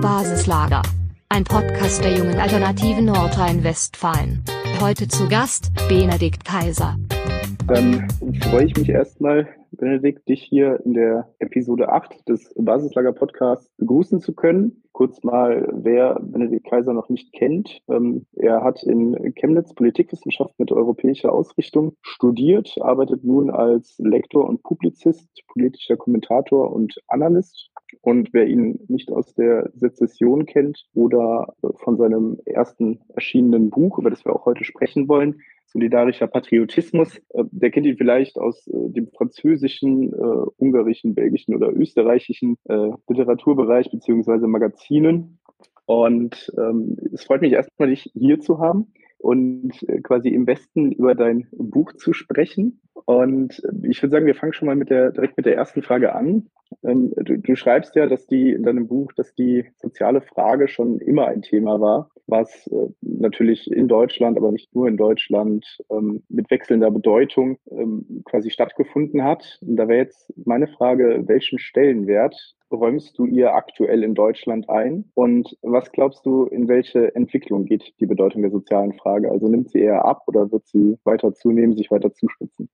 Basislager. Ein Podcast der jungen Alternativen Nordrhein-Westfalen. Heute zu Gast Benedikt Kaiser. Dann freue ich mich erstmal, Benedikt, dich hier in der Episode 8 des Basislager Podcasts begrüßen zu können. Kurz mal, wer Benedikt Kaiser noch nicht kennt. Ähm, er hat in Chemnitz Politikwissenschaft mit europäischer Ausrichtung studiert, arbeitet nun als Lektor und Publizist, politischer Kommentator und Analyst. Und wer ihn nicht aus der Sezession kennt oder von seinem ersten erschienenen Buch, über das wir auch heute sprechen wollen, solidarischer Patriotismus. Äh, der kennt ihn vielleicht aus äh, dem französischen, äh, ungarischen, belgischen oder österreichischen äh, Literaturbereich beziehungsweise Magazinen. Und ähm, es freut mich erstmal, dich hier zu haben und äh, quasi im Westen über dein Buch zu sprechen. Und ich würde sagen, wir fangen schon mal mit der, direkt mit der ersten Frage an. Ähm, du, du schreibst ja, dass die in deinem Buch, dass die soziale Frage schon immer ein Thema war, was äh, natürlich in Deutschland, aber nicht nur in Deutschland, ähm, mit wechselnder Bedeutung ähm, quasi stattgefunden hat. Und da wäre jetzt meine Frage, welchen Stellenwert räumst du ihr aktuell in Deutschland ein? Und was glaubst du, in welche Entwicklung geht die Bedeutung der sozialen Frage? Also nimmt sie eher ab oder wird sie weiter zunehmen, sich weiter zuspitzen?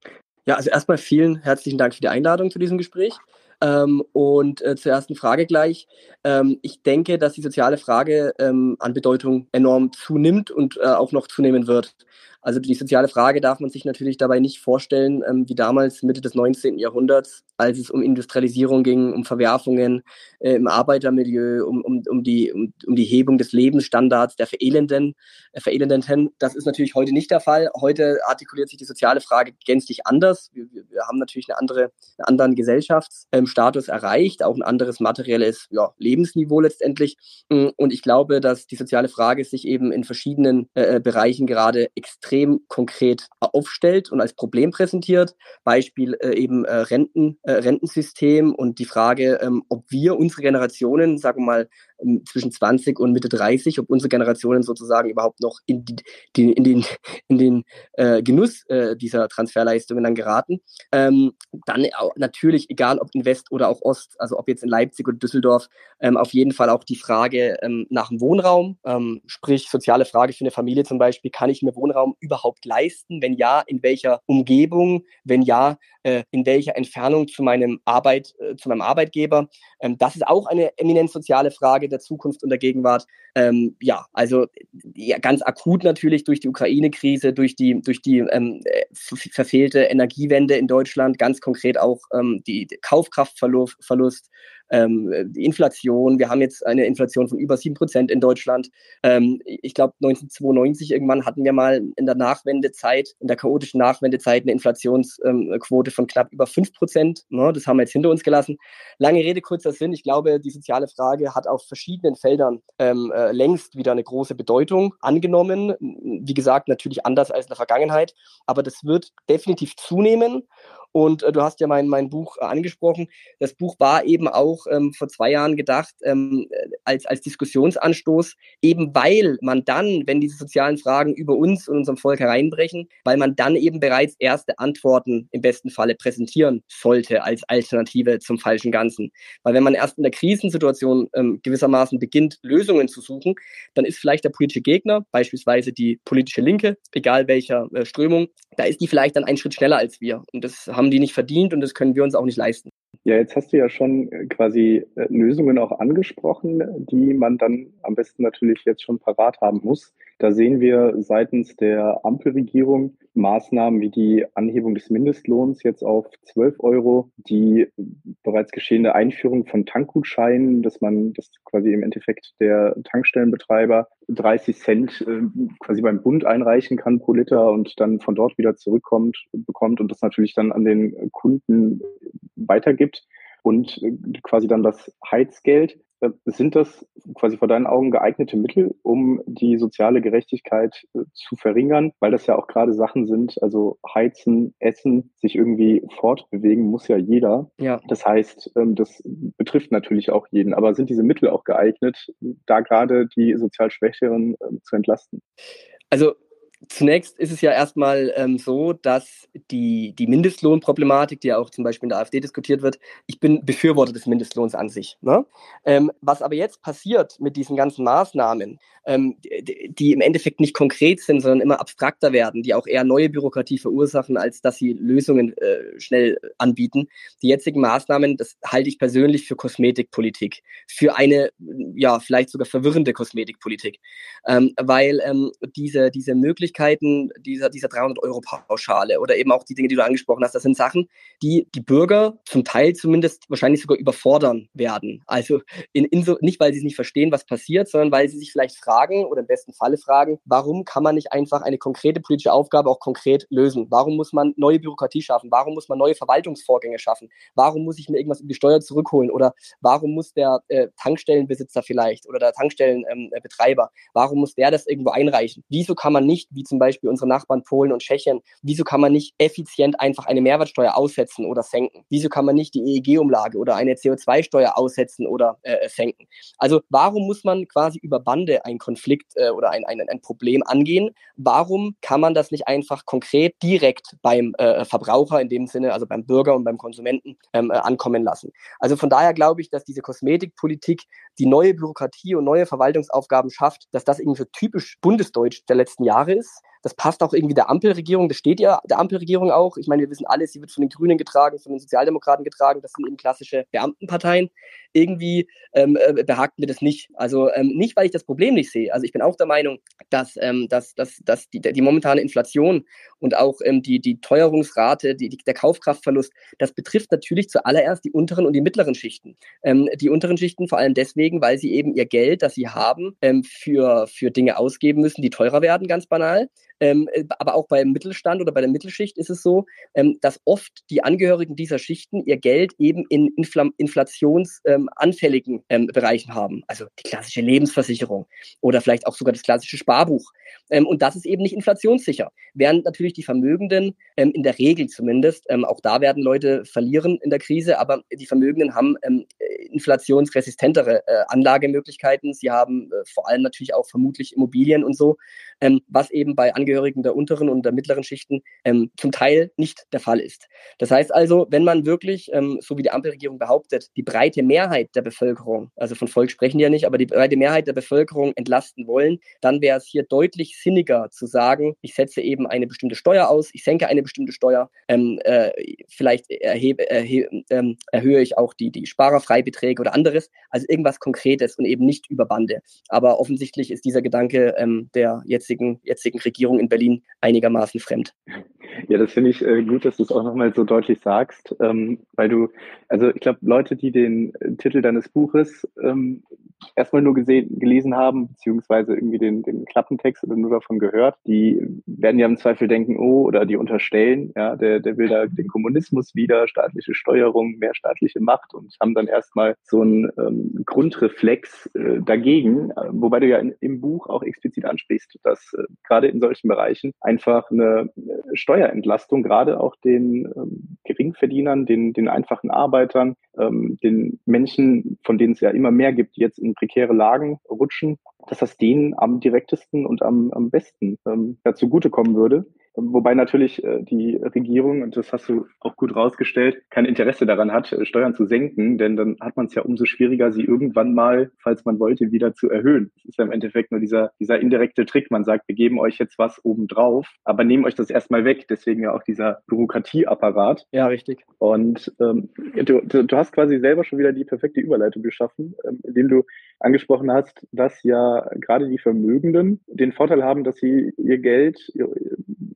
Ja, also erstmal vielen herzlichen Dank für die Einladung zu diesem Gespräch. Ähm, und äh, zur ersten Frage gleich. Ähm, ich denke, dass die soziale Frage ähm, an Bedeutung enorm zunimmt und äh, auch noch zunehmen wird. Also die soziale Frage darf man sich natürlich dabei nicht vorstellen, ähm, wie damals Mitte des 19. Jahrhunderts, als es um Industrialisierung ging, um Verwerfungen äh, im Arbeitermilieu, um, um, um, die, um, um die Hebung des Lebensstandards der Verelenden, äh, Verelendeten. Das ist natürlich heute nicht der Fall. Heute artikuliert sich die soziale Frage gänzlich anders. Wir, wir, haben natürlich eine andere, einen anderen Gesellschaftsstatus ähm, erreicht, auch ein anderes materielles ja, Lebensniveau letztendlich. Und ich glaube, dass die soziale Frage sich eben in verschiedenen äh, Bereichen gerade extrem extrem konkret aufstellt und als Problem präsentiert. Beispiel äh, eben äh, Renten, äh, Rentensystem und die Frage, ähm, ob wir unsere Generationen, sagen wir mal, zwischen 20 und Mitte 30, ob unsere Generationen sozusagen überhaupt noch in, die, in den, in den äh, Genuss äh, dieser Transferleistungen dann geraten. Ähm, dann natürlich, egal ob in West oder auch Ost, also ob jetzt in Leipzig oder Düsseldorf, ähm, auf jeden Fall auch die Frage ähm, nach dem Wohnraum, ähm, sprich soziale Frage für eine Familie zum Beispiel, kann ich mir Wohnraum überhaupt leisten? Wenn ja, in welcher Umgebung? Wenn ja, äh, in welcher Entfernung zu meinem Arbeit, äh, zu meinem Arbeitgeber? Ähm, das ist auch eine eminent soziale Frage der Zukunft und der Gegenwart. Ähm, ja, also ja, ganz akut natürlich durch die Ukraine-Krise, durch die, durch die ähm, äh, verfehlte Energiewende in Deutschland, ganz konkret auch ähm, die Kaufkraftverlust, ähm, die Inflation. Wir haben jetzt eine Inflation von über sieben Prozent in Deutschland. Ähm, ich glaube, 1992 irgendwann hatten wir mal in der Nachwendezeit, in der chaotischen Nachwendezeit eine Inflationsquote von knapp über fünf Prozent. Ne, das haben wir jetzt hinter uns gelassen. Lange Rede, kurzer Sinn. Ich glaube, die soziale Frage hat auf verschiedenen Feldern ähm, äh, längst wieder eine große Bedeutung angenommen. Wie gesagt, natürlich anders als in der Vergangenheit, aber das wird definitiv zunehmen. Und äh, du hast ja mein, mein Buch äh, angesprochen. Das Buch war eben auch ähm, vor zwei Jahren gedacht ähm, äh, als, als Diskussionsanstoß, eben weil man dann, wenn diese sozialen Fragen über uns und unserem Volk hereinbrechen, weil man dann eben bereits erste Antworten im besten Falle präsentieren sollte als Alternative zum falschen Ganzen. Weil wenn man erst in der Krisensituation ähm, gewissermaßen beginnt, Lösungen zu suchen, dann ist vielleicht der politische Gegner, beispielsweise die politische Linke, egal welcher äh, Strömung, da ist die vielleicht dann einen Schritt schneller als wir. Und das haben die nicht verdient und das können wir uns auch nicht leisten. Ja, jetzt hast du ja schon äh, quasi äh, Lösungen auch angesprochen, die man dann am besten natürlich jetzt schon parat haben muss. Da sehen wir seitens der Ampelregierung Maßnahmen wie die Anhebung des Mindestlohns jetzt auf 12 Euro, die bereits geschehene Einführung von Tankgutscheinen, dass man das quasi im Endeffekt der Tankstellenbetreiber 30 Cent äh, quasi beim Bund einreichen kann pro Liter und dann von dort wieder zurückkommt, bekommt und das natürlich dann an den Kunden weitergibt und quasi dann das Heizgeld. Äh, sind das quasi vor deinen Augen geeignete Mittel, um die soziale Gerechtigkeit äh, zu verringern? Weil das ja auch gerade Sachen sind, also heizen, essen, sich irgendwie fortbewegen muss ja jeder. Ja. Das heißt, ähm, das betrifft natürlich auch jeden. Aber sind diese Mittel auch geeignet, da gerade die sozial Schwächeren ähm, zu entlasten? Also zunächst ist es ja erstmal ähm, so, dass die, die Mindestlohnproblematik, die ja auch zum Beispiel in der AfD diskutiert wird, ich bin Befürworter des Mindestlohns an sich. Ne? Ähm, was aber jetzt passiert mit diesen ganzen Maßnahmen, ähm, die, die, im Endeffekt nicht konkret sind, sondern immer abstrakter werden, die auch eher neue Bürokratie verursachen, als dass sie Lösungen äh, schnell anbieten. Die jetzigen Maßnahmen, das halte ich persönlich für Kosmetikpolitik, für eine, ja, vielleicht sogar verwirrende Kosmetikpolitik, ähm, weil ähm, diese, diese Möglichkeiten dieser, dieser 300-Euro-Pauschale oder eben auch die Dinge, die du angesprochen hast, das sind Sachen, die die Bürger zum Teil zumindest wahrscheinlich sogar überfordern werden. Also in, in so, nicht, weil sie es nicht verstehen, was passiert, sondern weil sie sich vielleicht fragen, oder im besten Falle fragen, warum kann man nicht einfach eine konkrete politische Aufgabe auch konkret lösen? Warum muss man neue Bürokratie schaffen? Warum muss man neue Verwaltungsvorgänge schaffen? Warum muss ich mir irgendwas über die Steuer zurückholen? Oder warum muss der äh, Tankstellenbesitzer vielleicht oder der Tankstellenbetreiber, ähm, warum muss der das irgendwo einreichen? Wieso kann man nicht, wie zum Beispiel unsere Nachbarn Polen und Tschechien, wieso kann man nicht effizient einfach eine Mehrwertsteuer aussetzen oder senken? Wieso kann man nicht die EEG-Umlage oder eine CO2-Steuer aussetzen oder äh, senken? Also warum muss man quasi über Bande ein Konflikt äh, oder ein, ein, ein Problem angehen. Warum kann man das nicht einfach konkret direkt beim äh, Verbraucher in dem Sinne, also beim Bürger und beim Konsumenten ähm, äh, ankommen lassen? Also von daher glaube ich, dass diese Kosmetikpolitik die neue Bürokratie und neue Verwaltungsaufgaben schafft, dass das irgendwie so typisch bundesdeutsch der letzten Jahre ist das passt auch irgendwie der Ampelregierung, das steht ja der Ampelregierung auch. Ich meine, wir wissen alles, sie wird von den Grünen getragen, von den Sozialdemokraten getragen, das sind eben klassische Beamtenparteien. Irgendwie ähm, äh, behagt mir das nicht. Also ähm, nicht, weil ich das Problem nicht sehe. Also ich bin auch der Meinung, dass, ähm, dass, dass, dass die, die momentane Inflation und auch ähm, die, die Teuerungsrate, die, die, der Kaufkraftverlust, das betrifft natürlich zuallererst die unteren und die mittleren Schichten. Ähm, die unteren Schichten vor allem deswegen, weil sie eben ihr Geld, das sie haben, ähm, für, für Dinge ausgeben müssen, die teurer werden, ganz banal. Ähm, äh, aber auch beim Mittelstand oder bei der Mittelschicht ist es so, ähm, dass oft die Angehörigen dieser Schichten ihr Geld eben in infl inflationsanfälligen ähm, Bereichen haben. Also die klassische Lebensversicherung oder vielleicht auch sogar das klassische Sparbuch. Ähm, und das ist eben nicht inflationssicher. Während natürlich die Vermögenden, ähm, in der Regel zumindest, ähm, auch da werden Leute verlieren in der Krise, aber die Vermögenden haben inflationsresistentere äh, Anlagemöglichkeiten. Sie haben äh, vor allem natürlich auch vermutlich Immobilien und so, was eben bei Angehörigen Angehörigen der unteren und der mittleren Schichten ähm, zum Teil nicht der Fall ist. Das heißt also, wenn man wirklich, ähm, so wie die Ampelregierung behauptet, die breite Mehrheit der Bevölkerung, also von Volk sprechen die ja nicht, aber die breite Mehrheit der Bevölkerung entlasten wollen, dann wäre es hier deutlich sinniger zu sagen, ich setze eben eine bestimmte Steuer aus, ich senke eine bestimmte Steuer, ähm, äh, vielleicht erhebe, erhebe, ähm, erhöhe ich auch die, die Sparerfreibeträge oder anderes, also irgendwas Konkretes und eben nicht über Bande. Aber offensichtlich ist dieser Gedanke ähm, der jetzigen, jetzigen Regierung in Berlin einigermaßen fremd. Ja, das finde ich äh, gut, dass du es auch nochmal so deutlich sagst, ähm, weil du, also ich glaube, Leute, die den äh, Titel deines Buches ähm, erstmal nur gesehen, gelesen haben, beziehungsweise irgendwie den, den Klappentext oder nur davon gehört, die werden ja im Zweifel denken, oh, oder die unterstellen, ja, der, der will da den Kommunismus wieder, staatliche Steuerung, mehr staatliche Macht und haben dann erstmal so einen ähm, Grundreflex äh, dagegen, äh, wobei du ja in, im Buch auch explizit ansprichst, dass äh, gerade in solchen Bereichen einfach eine äh, Steuerentlastung gerade auch den ähm, Geringverdienern, den, den einfachen Arbeitern, ähm, den Menschen, von denen es ja immer mehr gibt, die jetzt in prekäre Lagen rutschen, dass das denen am direktesten und am, am besten ähm, ja, zugutekommen würde. Wobei natürlich äh, die Regierung, und das hast du auch gut rausgestellt, kein Interesse daran hat, äh, Steuern zu senken, denn dann hat man es ja umso schwieriger, sie irgendwann mal, falls man wollte, wieder zu erhöhen. Das ist ja im Endeffekt nur dieser, dieser indirekte Trick. Man sagt, wir geben euch jetzt was obendrauf, aber nehmen euch das erstmal weg. Deswegen ja auch dieser Bürokratieapparat. Ja, richtig. Und ähm, du, du, hast quasi selber schon wieder die perfekte Überleitung geschaffen, ähm, indem du angesprochen hast, dass ja gerade die Vermögenden den Vorteil haben, dass sie ihr Geld,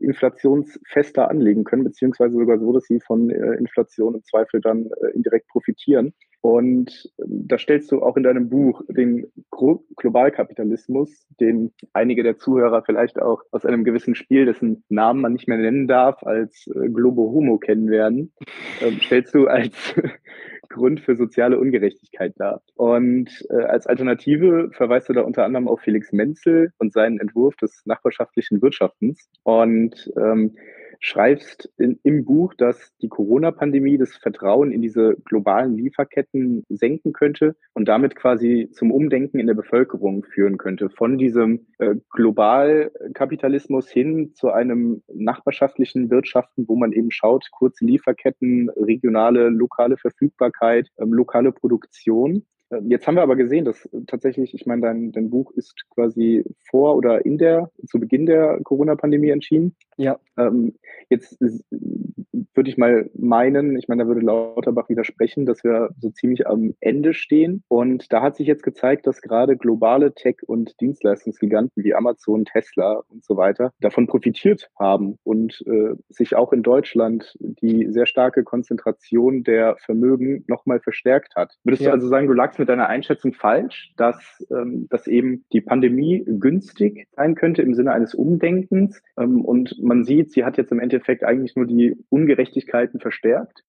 inflationsfester anlegen können, beziehungsweise sogar so, dass sie von äh, Inflation im Zweifel dann äh, indirekt profitieren. Und ähm, da stellst du auch in deinem Buch den Globalkapitalismus, den einige der Zuhörer vielleicht auch aus einem gewissen Spiel, dessen Namen man nicht mehr nennen darf, als äh, Globo Homo kennen werden, ähm, stellst du als Grund für soziale Ungerechtigkeit dar. Und äh, als Alternative verweist du da unter anderem auf Felix Menzel und seinen Entwurf des nachbarschaftlichen Wirtschaftens. Und ähm, schreibst in, im Buch, dass die Corona-Pandemie das Vertrauen in diese globalen Lieferketten senken könnte und damit quasi zum Umdenken in der Bevölkerung führen könnte. Von diesem äh, Globalkapitalismus hin zu einem nachbarschaftlichen Wirtschaften, wo man eben schaut, kurze Lieferketten, regionale, lokale Verfügbarkeit, ähm, lokale Produktion. Ähm, jetzt haben wir aber gesehen, dass tatsächlich, ich meine, dein, dein Buch ist quasi vor oder in der, zu Beginn der Corona-Pandemie entschieden. Ja. Ähm, jetzt würde ich mal meinen, ich meine, da würde Lauterbach widersprechen, dass wir so ziemlich am Ende stehen. Und da hat sich jetzt gezeigt, dass gerade globale Tech- und Dienstleistungsgiganten wie Amazon, Tesla und so weiter davon profitiert haben und äh, sich auch in Deutschland die sehr starke Konzentration der Vermögen nochmal verstärkt hat. Würdest ja. du also sagen, du lagst mit deiner Einschätzung falsch, dass, ähm, dass eben die Pandemie günstig sein könnte im Sinne eines Umdenkens ähm, und man sieht, sie hat jetzt im Endeffekt eigentlich nur die Ungerechtigkeiten verstärkt.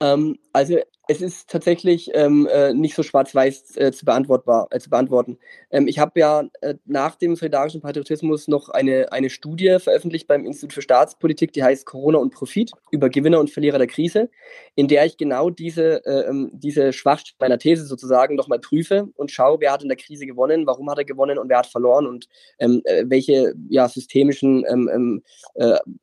Ähm, also es ist tatsächlich ähm, äh, nicht so schwarz-weiß äh, zu, beantwortbar, äh, zu beantworten. Ähm, ich habe ja äh, nach dem solidarischen Patriotismus noch eine, eine Studie veröffentlicht beim Institut für Staatspolitik, die heißt Corona und Profit über Gewinner und Verlierer der Krise, in der ich genau diese, äh, ähm, diese Schwachstelle meiner These sozusagen nochmal prüfe und schaue, wer hat in der Krise gewonnen, warum hat er gewonnen und wer hat verloren und ähm, äh, welche ja, systemischen ähm, ähm,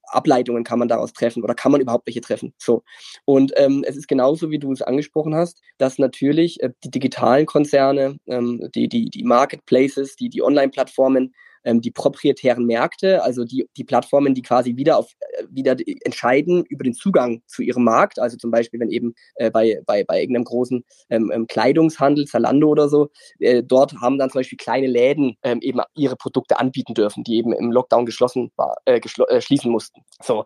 Ableitungen kann man daraus treffen oder kann man überhaupt welche treffen. So. Und es ist genauso, wie du es angesprochen angesprochen hast, dass natürlich äh, die digitalen Konzerne, ähm, die, die, die Marketplaces, die, die Online-Plattformen ähm, die proprietären Märkte, also die, die Plattformen, die quasi wieder auf äh, wieder entscheiden über den Zugang zu ihrem Markt. Also zum Beispiel, wenn eben äh, bei, bei, bei irgendeinem großen ähm, ähm, Kleidungshandel, Zalando oder so, äh, dort haben dann zum Beispiel kleine Läden ähm, eben ihre Produkte anbieten dürfen, die eben im Lockdown geschlossen war, äh, äh, schließen mussten. So.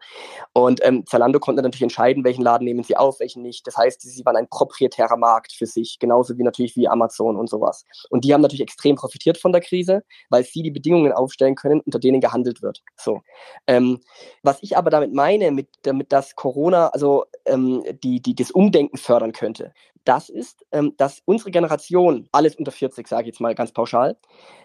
Und ähm, Zalando konnte natürlich entscheiden, welchen Laden nehmen sie auf, welchen nicht. Das heißt, sie waren ein proprietärer Markt für sich, genauso wie natürlich wie Amazon und sowas. Und die haben natürlich extrem profitiert von der Krise, weil sie die Bedingungen Bedingungen aufstellen können, unter denen gehandelt wird. So. Ähm, was ich aber damit meine, mit, damit das Corona, also ähm, die, die das Umdenken fördern könnte, das ist, ähm, dass unsere Generation, alles unter 40, sage ich jetzt mal ganz pauschal,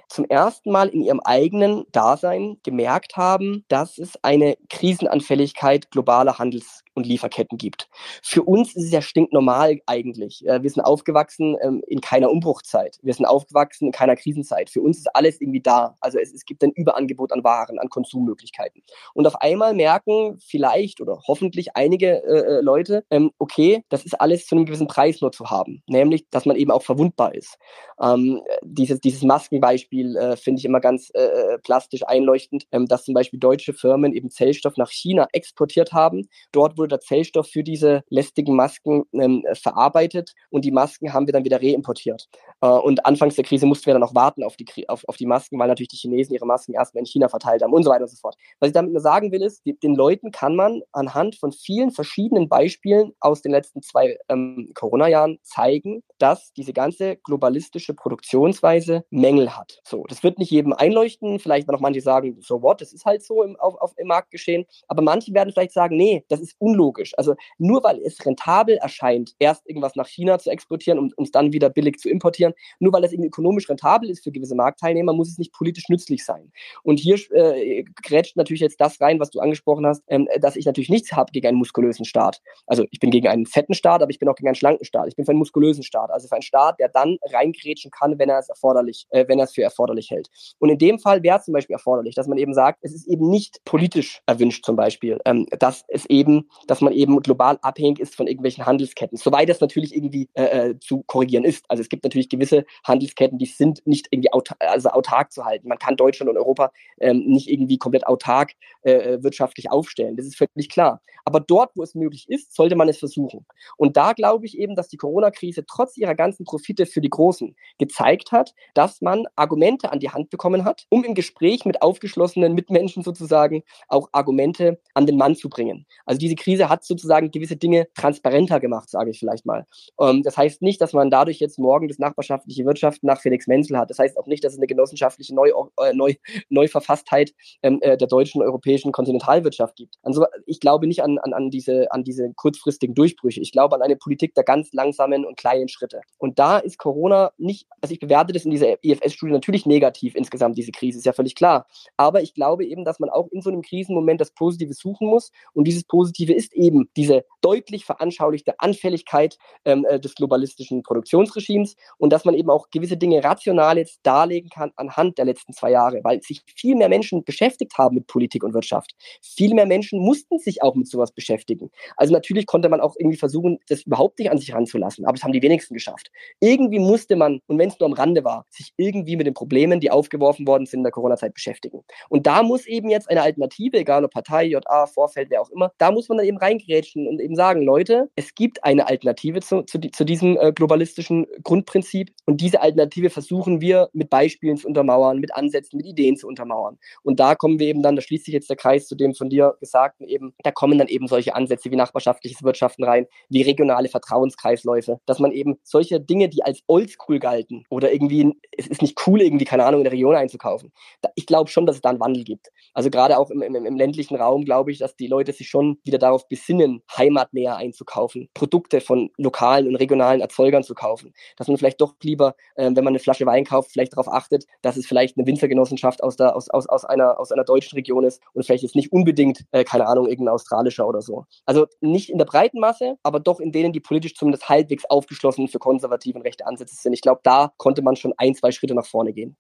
zum ersten Mal in ihrem eigenen Dasein gemerkt haben, dass es eine Krisenanfälligkeit globaler Handels und Lieferketten gibt. Für uns ist es ja stinknormal eigentlich. Äh, wir sind aufgewachsen ähm, in keiner Umbruchzeit. Wir sind aufgewachsen in keiner Krisenzeit. Für uns ist alles irgendwie da. Also es, es gibt ein Überangebot an Waren, an Konsummöglichkeiten. Und auf einmal merken vielleicht oder hoffentlich einige äh, äh, Leute, ähm, okay, das ist alles zu einem gewissen Preis nur zu haben. Nämlich, dass man eben auch verwundbar ist. Ähm, dieses, dieses Maskenbeispiel äh, finde ich immer ganz äh, äh, plastisch einleuchtend, ähm, dass zum Beispiel deutsche Firmen eben Zellstoff nach China exportiert haben. Dort wurde der Zellstoff für diese lästigen Masken ähm, verarbeitet und die Masken haben wir dann wieder reimportiert. Äh, und anfangs der Krise mussten wir dann noch warten auf die, auf, auf die Masken, weil natürlich die Chinesen ihre Masken erstmal in China verteilt haben und so weiter und so fort. Was ich damit nur sagen will, ist, die, den Leuten kann man anhand von vielen verschiedenen Beispielen aus den letzten zwei ähm, Corona-Jahren zeigen, dass diese ganze globalistische Produktionsweise Mängel hat. So, das wird nicht jedem einleuchten. Vielleicht werden auch manche sagen, so what, das ist halt so im, auf, auf, im Markt geschehen. Aber manche werden vielleicht sagen, nee, das ist un unlogisch. Also nur weil es rentabel erscheint, erst irgendwas nach China zu exportieren, um es dann wieder billig zu importieren, nur weil es irgendwie ökonomisch rentabel ist für gewisse Marktteilnehmer, muss es nicht politisch nützlich sein. Und hier äh, grätscht natürlich jetzt das rein, was du angesprochen hast, ähm, dass ich natürlich nichts habe gegen einen muskulösen Staat. Also ich bin gegen einen fetten Staat, aber ich bin auch gegen einen schlanken Staat. Ich bin für einen muskulösen Staat, also für einen Staat, der dann reingrätschen kann, wenn er es erforderlich, äh, wenn er es für erforderlich hält. Und in dem Fall wäre es zum Beispiel erforderlich, dass man eben sagt, es ist eben nicht politisch erwünscht zum Beispiel, ähm, dass es eben dass man eben global abhängig ist von irgendwelchen Handelsketten. Soweit das natürlich irgendwie äh, äh, zu korrigieren ist. Also es gibt natürlich gewisse Handelsketten, die sind nicht irgendwie autark, also autark zu halten. Man kann Deutschland und Europa ähm, nicht irgendwie komplett autark äh, äh, wirtschaftlich aufstellen. Das ist völlig klar. Aber dort, wo es möglich ist, sollte man es versuchen. Und da glaube ich eben, dass die Corona-Krise trotz ihrer ganzen Profite für die Großen gezeigt hat, dass man Argumente an die Hand bekommen hat, um im Gespräch mit aufgeschlossenen Mitmenschen sozusagen auch Argumente an den Mann zu bringen. Also diese Krise hat sozusagen gewisse Dinge transparenter gemacht, sage ich vielleicht mal. Ähm, das heißt nicht, dass man dadurch jetzt morgen das nachbarschaftliche Wirtschaft nach Felix Menzel hat. Das heißt auch nicht, dass es eine genossenschaftliche Neu äh, Neu Neuverfasstheit ähm, äh, der deutschen europäischen Kontinentalwirtschaft gibt. Also ich glaube nicht an, an, an, diese, an diese kurzfristigen Durchbrüche. Ich glaube an eine Politik der ganz langsamen und kleinen Schritte. Und da ist Corona nicht, also ich bewerte das in dieser IFS-Studie natürlich negativ insgesamt, diese Krise, ist ja völlig klar. Aber ich glaube eben, dass man auch in so einem Krisenmoment das Positive suchen muss. Und dieses Positive ist eben diese deutlich veranschaulichte Anfälligkeit ähm, äh, des globalistischen Produktionsregimes und dass man eben auch gewisse Dinge rational jetzt darlegen kann anhand der letzten zwei Jahre, weil sich viel mehr Menschen beschäftigt haben mit Politik und Wirtschaft. Viel mehr Menschen mussten sich auch mit sowas beschäftigen. Also natürlich konnte man auch irgendwie versuchen, das überhaupt nicht an sich ranzulassen, aber das haben die wenigsten geschafft. Irgendwie musste man, und wenn es nur am Rande war, sich irgendwie mit den Problemen, die aufgeworfen worden sind in der Corona-Zeit beschäftigen. Und da muss eben jetzt eine Alternative, egal ob Partei, JA, Vorfeld, wer auch immer, da muss man dann eben reingrätschen und eben sagen, Leute, es gibt eine Alternative zu, zu, zu diesem äh, globalistischen Grundprinzip und diese Alternative versuchen wir mit Beispielen zu untermauern, mit Ansätzen, mit Ideen zu untermauern. Und da kommen wir eben dann, da schließt sich jetzt der Kreis zu dem von dir Gesagten eben, da kommen dann eben solche Ansätze wie nachbarschaftliches Wirtschaften rein, wie regionale Vertrauenskreisläufe, dass man eben solche Dinge, die als oldschool galten oder irgendwie, es ist nicht cool, irgendwie, keine Ahnung, in der Region einzukaufen. Ich glaube schon, dass es da einen Wandel gibt. Also gerade auch im, im, im ländlichen Raum glaube ich, dass die Leute sich schon wieder darauf besinnen, heimatnäher einzukaufen, Produkte von lokalen und regionalen Erzeugern zu kaufen. Dass man vielleicht doch lieber, äh, wenn man eine Flasche Wein kauft, vielleicht darauf achtet, dass es vielleicht eine Winzergenossenschaft aus, der, aus, aus, aus, einer, aus einer deutschen Region ist und vielleicht jetzt nicht unbedingt, äh, keine Ahnung, irgendein australischer oder so. Also nicht in der breiten Masse, aber doch in denen, die politisch zumindest halbwegs aufgeschlossen für konservative und rechte Ansätze sind. Ich glaube, da konnte man schon ein, zwei Schritte nach vorne gehen.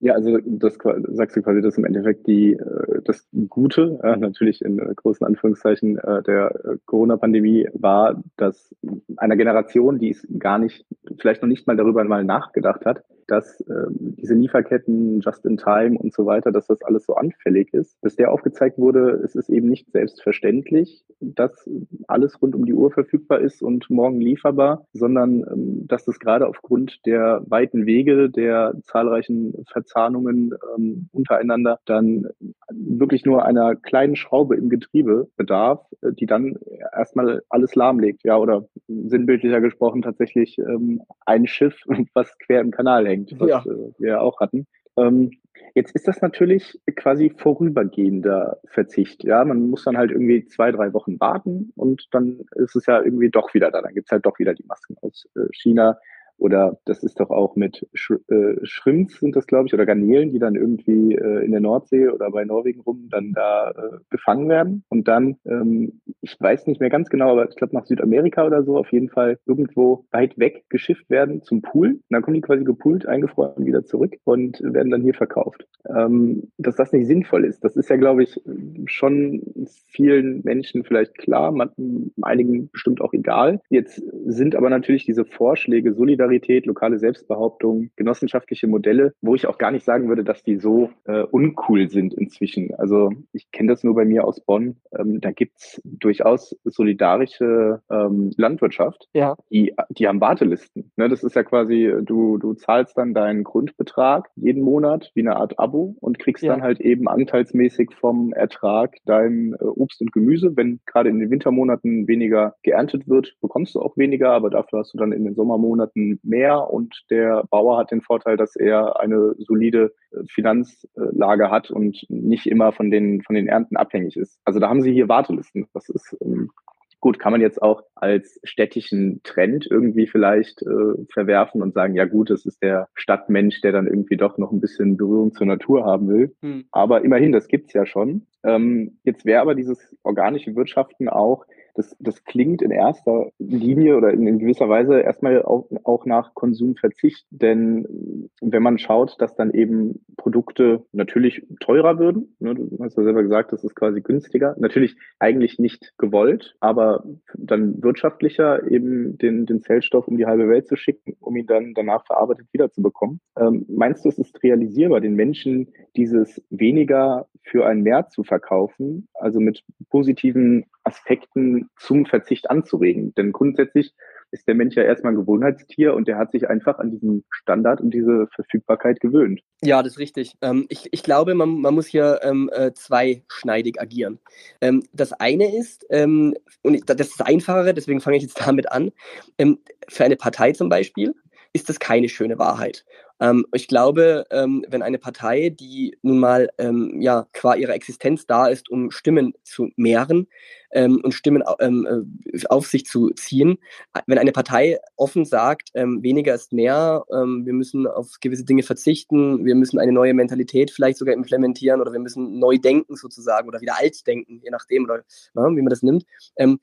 Ja, also das sagst du quasi, dass im Endeffekt die äh, das Gute, natürlich in äh, großen Anführungszeichen äh, der Corona-Pandemie war, dass einer Generation, die es gar nicht, vielleicht noch nicht mal darüber mal nachgedacht hat, dass ähm, diese Lieferketten, Just-in-Time und so weiter, dass das alles so anfällig ist. Dass der aufgezeigt wurde, es ist eben nicht selbstverständlich, dass alles rund um die Uhr verfügbar ist und morgen lieferbar, sondern ähm, dass das gerade aufgrund der weiten Wege, der zahlreichen Verzahnungen ähm, untereinander dann wirklich nur einer kleinen Schraube im Getriebe bedarf, äh, die dann erstmal alles lahmlegt, ja, oder sinnbildlicher gesprochen tatsächlich ähm, ein Schiff, was quer im Kanal hängt ablenkt, was ja. äh, wir auch hatten. Ähm, jetzt ist das natürlich quasi vorübergehender Verzicht. Ja, man muss dann halt irgendwie zwei, drei Wochen warten und dann ist es ja irgendwie doch wieder da. Dann gibt's halt doch wieder die Masken aus äh, China. Oder das ist doch auch mit Sch äh, Shrimps sind das, glaube ich, oder Garnelen, die dann irgendwie äh, in der Nordsee oder bei Norwegen rum dann da äh, gefangen werden. Und dann, ähm, ich weiß nicht mehr ganz genau, aber ich glaube nach Südamerika oder so, auf jeden Fall irgendwo weit weg geschifft werden zum Pool. Und dann kommen die quasi gepoolt, eingefroren wieder zurück und werden dann hier verkauft. Ähm, dass das nicht sinnvoll ist, das ist ja, glaube ich, schon vielen Menschen vielleicht klar, man, einigen bestimmt auch egal. Jetzt sind aber natürlich diese Vorschläge solidar Solidarität, lokale Selbstbehauptung, genossenschaftliche Modelle, wo ich auch gar nicht sagen würde, dass die so äh, uncool sind inzwischen. Also ich kenne das nur bei mir aus Bonn. Ähm, da gibt's durchaus solidarische ähm, Landwirtschaft, ja. die, die haben Wartelisten. Ne, das ist ja quasi, du, du zahlst dann deinen Grundbetrag jeden Monat wie eine Art Abo und kriegst ja. dann halt eben anteilsmäßig vom Ertrag dein äh, Obst und Gemüse. Wenn gerade in den Wintermonaten weniger geerntet wird, bekommst du auch weniger, aber dafür hast du dann in den Sommermonaten mehr und der Bauer hat den Vorteil, dass er eine solide äh, Finanzlage hat und nicht immer von den, von den Ernten abhängig ist. Also da haben sie hier Wartelisten. Das ist ähm, gut, kann man jetzt auch als städtischen Trend irgendwie vielleicht äh, verwerfen und sagen, ja gut, das ist der Stadtmensch, der dann irgendwie doch noch ein bisschen Berührung zur Natur haben will. Hm. Aber immerhin, das gibt's ja schon. Ähm, jetzt wäre aber dieses organische Wirtschaften auch das, das klingt in erster Linie oder in, in gewisser Weise erstmal auch, auch nach Konsumverzicht. Denn wenn man schaut, dass dann eben Produkte natürlich teurer würden, ne, du hast ja selber gesagt, das ist quasi günstiger, natürlich eigentlich nicht gewollt, aber dann wirtschaftlicher eben den, den Zellstoff um die halbe Welt zu schicken, um ihn dann danach verarbeitet wiederzubekommen. Ähm, meinst du, es ist realisierbar, den Menschen dieses weniger für ein Mehr zu verkaufen, also mit positiven Aspekten zum Verzicht anzuregen. Denn grundsätzlich ist der Mensch ja erstmal ein Gewohnheitstier und der hat sich einfach an diesen Standard und diese Verfügbarkeit gewöhnt. Ja, das ist richtig. Ähm, ich, ich glaube, man, man muss hier ähm, äh, zweischneidig agieren. Ähm, das eine ist, ähm, und das ist das Einfachere, deswegen fange ich jetzt damit an, ähm, für eine Partei zum Beispiel ist das keine schöne Wahrheit. Ähm, ich glaube, ähm, wenn eine Partei, die nun mal ähm, ja qua ihrer Existenz da ist, um Stimmen zu mehren, ähm, und Stimmen ähm, äh, auf sich zu ziehen. Wenn eine Partei offen sagt, ähm, weniger ist mehr, wir müssen auf gewisse Dinge verzichten, wir müssen eine neue Mentalität vielleicht sogar implementieren oder wir müssen neu denken sozusagen oder wieder alt denken, je nachdem, oder na, wie man das nimmt,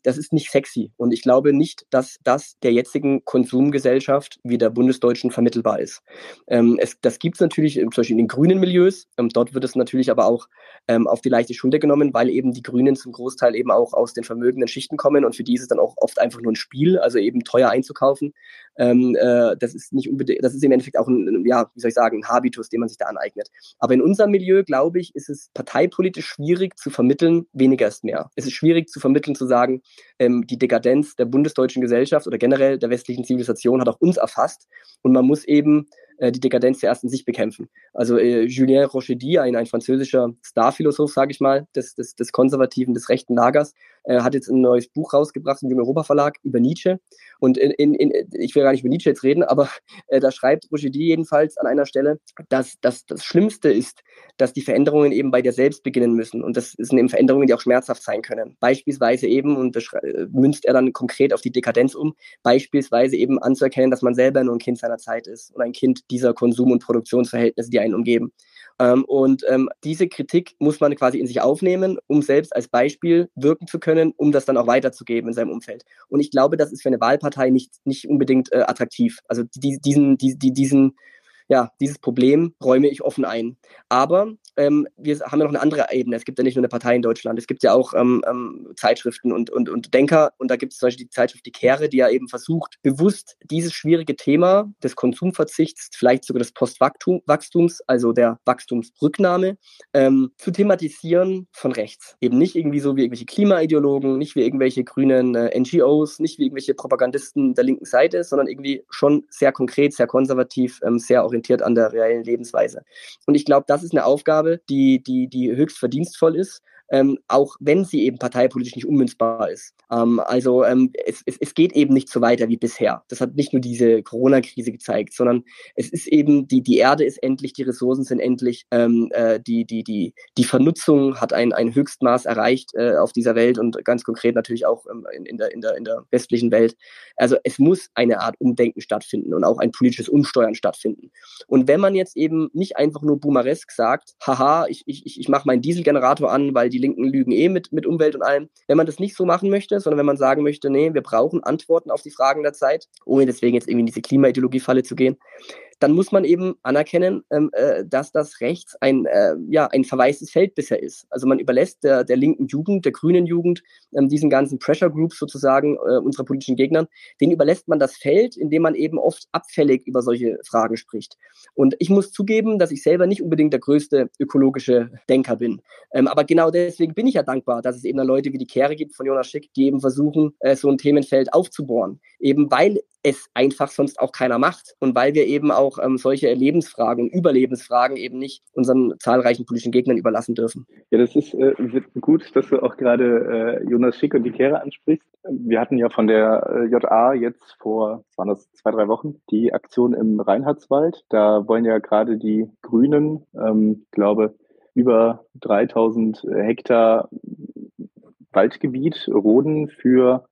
das ist nicht sexy. Und ich glaube nicht, dass das der jetzigen Konsumgesellschaft wie der bundesdeutschen vermittelbar ist. Ähm, es, das gibt es natürlich zum Beispiel in den grünen Milieus. dort wird es natürlich aber auch auf die leichte Schulter genommen, weil eben die Grünen zum Großteil eben auch aus den vermögenden Schichten kommen und für die ist es dann auch oft einfach nur ein Spiel, also eben teuer einzukaufen. Ähm, äh, das ist nicht unbedingt, das ist im Endeffekt auch ein, ja, wie soll ich sagen, ein Habitus, den man sich da aneignet. Aber in unserem Milieu, glaube ich, ist es parteipolitisch schwierig zu vermitteln, weniger ist mehr. Es ist schwierig zu vermitteln, zu sagen, ähm, die Dekadenz der bundesdeutschen Gesellschaft oder generell der westlichen Zivilisation hat auch uns erfasst und man muss eben äh, die Dekadenz zuerst in sich bekämpfen. Also äh, Julien Rochedy, ein, ein französischer Starphilosoph, sage ich mal, des, des, des konservativen, des rechten Lagers, äh, hat jetzt ein neues Buch rausgebracht im Europa Verlag über Nietzsche. Und in, in, in, ich will gar nicht über Nietzsche jetzt reden, aber äh, da schreibt Rochedy jedenfalls an einer Stelle, dass, dass das Schlimmste ist, dass die Veränderungen eben bei dir selbst beginnen müssen. Und das sind eben Veränderungen, die auch schmerzhaft sein können. Beispielsweise eben, und das äh, münzt er dann konkret auf die Dekadenz um, beispielsweise eben anzuerkennen, dass man selber nur ein Kind seiner Zeit ist und ein Kind dieser Konsum- und Produktionsverhältnisse, die einen umgeben. Ähm, und ähm, diese Kritik muss man quasi in sich aufnehmen, um selbst als Beispiel wirken zu können, um das dann auch weiterzugeben in seinem Umfeld. Und ich glaube, das ist für eine Wahlpartei nicht, nicht unbedingt äh, attraktiv. Also die, diesen, die, die, diesen ja, dieses Problem räume ich offen ein. Aber ähm, wir haben ja noch eine andere Ebene. Es gibt ja nicht nur eine Partei in Deutschland. Es gibt ja auch ähm, ähm, Zeitschriften und, und, und Denker. Und da gibt es zum Beispiel die Zeitschrift Die Kehre, die ja eben versucht, bewusst dieses schwierige Thema des Konsumverzichts, vielleicht sogar des Postwachstums, also der Wachstumsrücknahme, ähm, zu thematisieren von rechts. Eben nicht irgendwie so wie irgendwelche Klimaideologen, nicht wie irgendwelche grünen äh, NGOs, nicht wie irgendwelche Propagandisten der linken Seite, sondern irgendwie schon sehr konkret, sehr konservativ, ähm, sehr orientiert an der reellen Lebensweise. Und ich glaube, das ist eine Aufgabe, die, die, die höchst verdienstvoll ist ähm, auch wenn sie eben parteipolitisch nicht ummünzbar ist. Ähm, also ähm, es, es, es geht eben nicht so weiter wie bisher. Das hat nicht nur diese Corona-Krise gezeigt, sondern es ist eben, die, die Erde ist endlich, die Ressourcen sind endlich, ähm, äh, die, die, die, die Vernutzung hat ein, ein Höchstmaß erreicht äh, auf dieser Welt und ganz konkret natürlich auch ähm, in, in, der, in, der, in der westlichen Welt. Also es muss eine Art Umdenken stattfinden und auch ein politisches Umsteuern stattfinden. Und wenn man jetzt eben nicht einfach nur boomeresk sagt, haha, ich, ich, ich mache meinen Dieselgenerator an, weil die Linken lügen eh mit, mit Umwelt und allem. Wenn man das nicht so machen möchte, sondern wenn man sagen möchte, nee, wir brauchen Antworten auf die Fragen der Zeit, ohne deswegen jetzt irgendwie in diese Klimaideologie-Falle zu gehen, dann muss man eben anerkennen, ähm, äh, dass das rechts ein, äh, ja, ein verwaistes Feld bisher ist. Also man überlässt der, der linken Jugend, der grünen Jugend, ähm, diesen ganzen Pressure Groups sozusagen äh, unserer politischen Gegnern, denen überlässt man das Feld, in dem man eben oft abfällig über solche Fragen spricht. Und ich muss zugeben, dass ich selber nicht unbedingt der größte ökologische Denker bin. Ähm, aber genau deswegen bin ich ja dankbar, dass es eben da Leute wie die Kehre gibt von Jonas Schick, die eben versuchen, äh, so ein Themenfeld aufzubohren. Eben weil es einfach sonst auch keiner macht. Und weil wir eben auch ähm, solche Lebensfragen, Überlebensfragen eben nicht unseren zahlreichen politischen Gegnern überlassen dürfen. Ja, das ist äh, gut, dass du auch gerade äh, Jonas Schick und die Kehre ansprichst. Wir hatten ja von der äh, JA jetzt vor, waren das zwei, drei Wochen, die Aktion im Reinhardswald. Da wollen ja gerade die Grünen, ähm, glaube über 3000 Hektar Waldgebiet roden für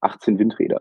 18 Windräder.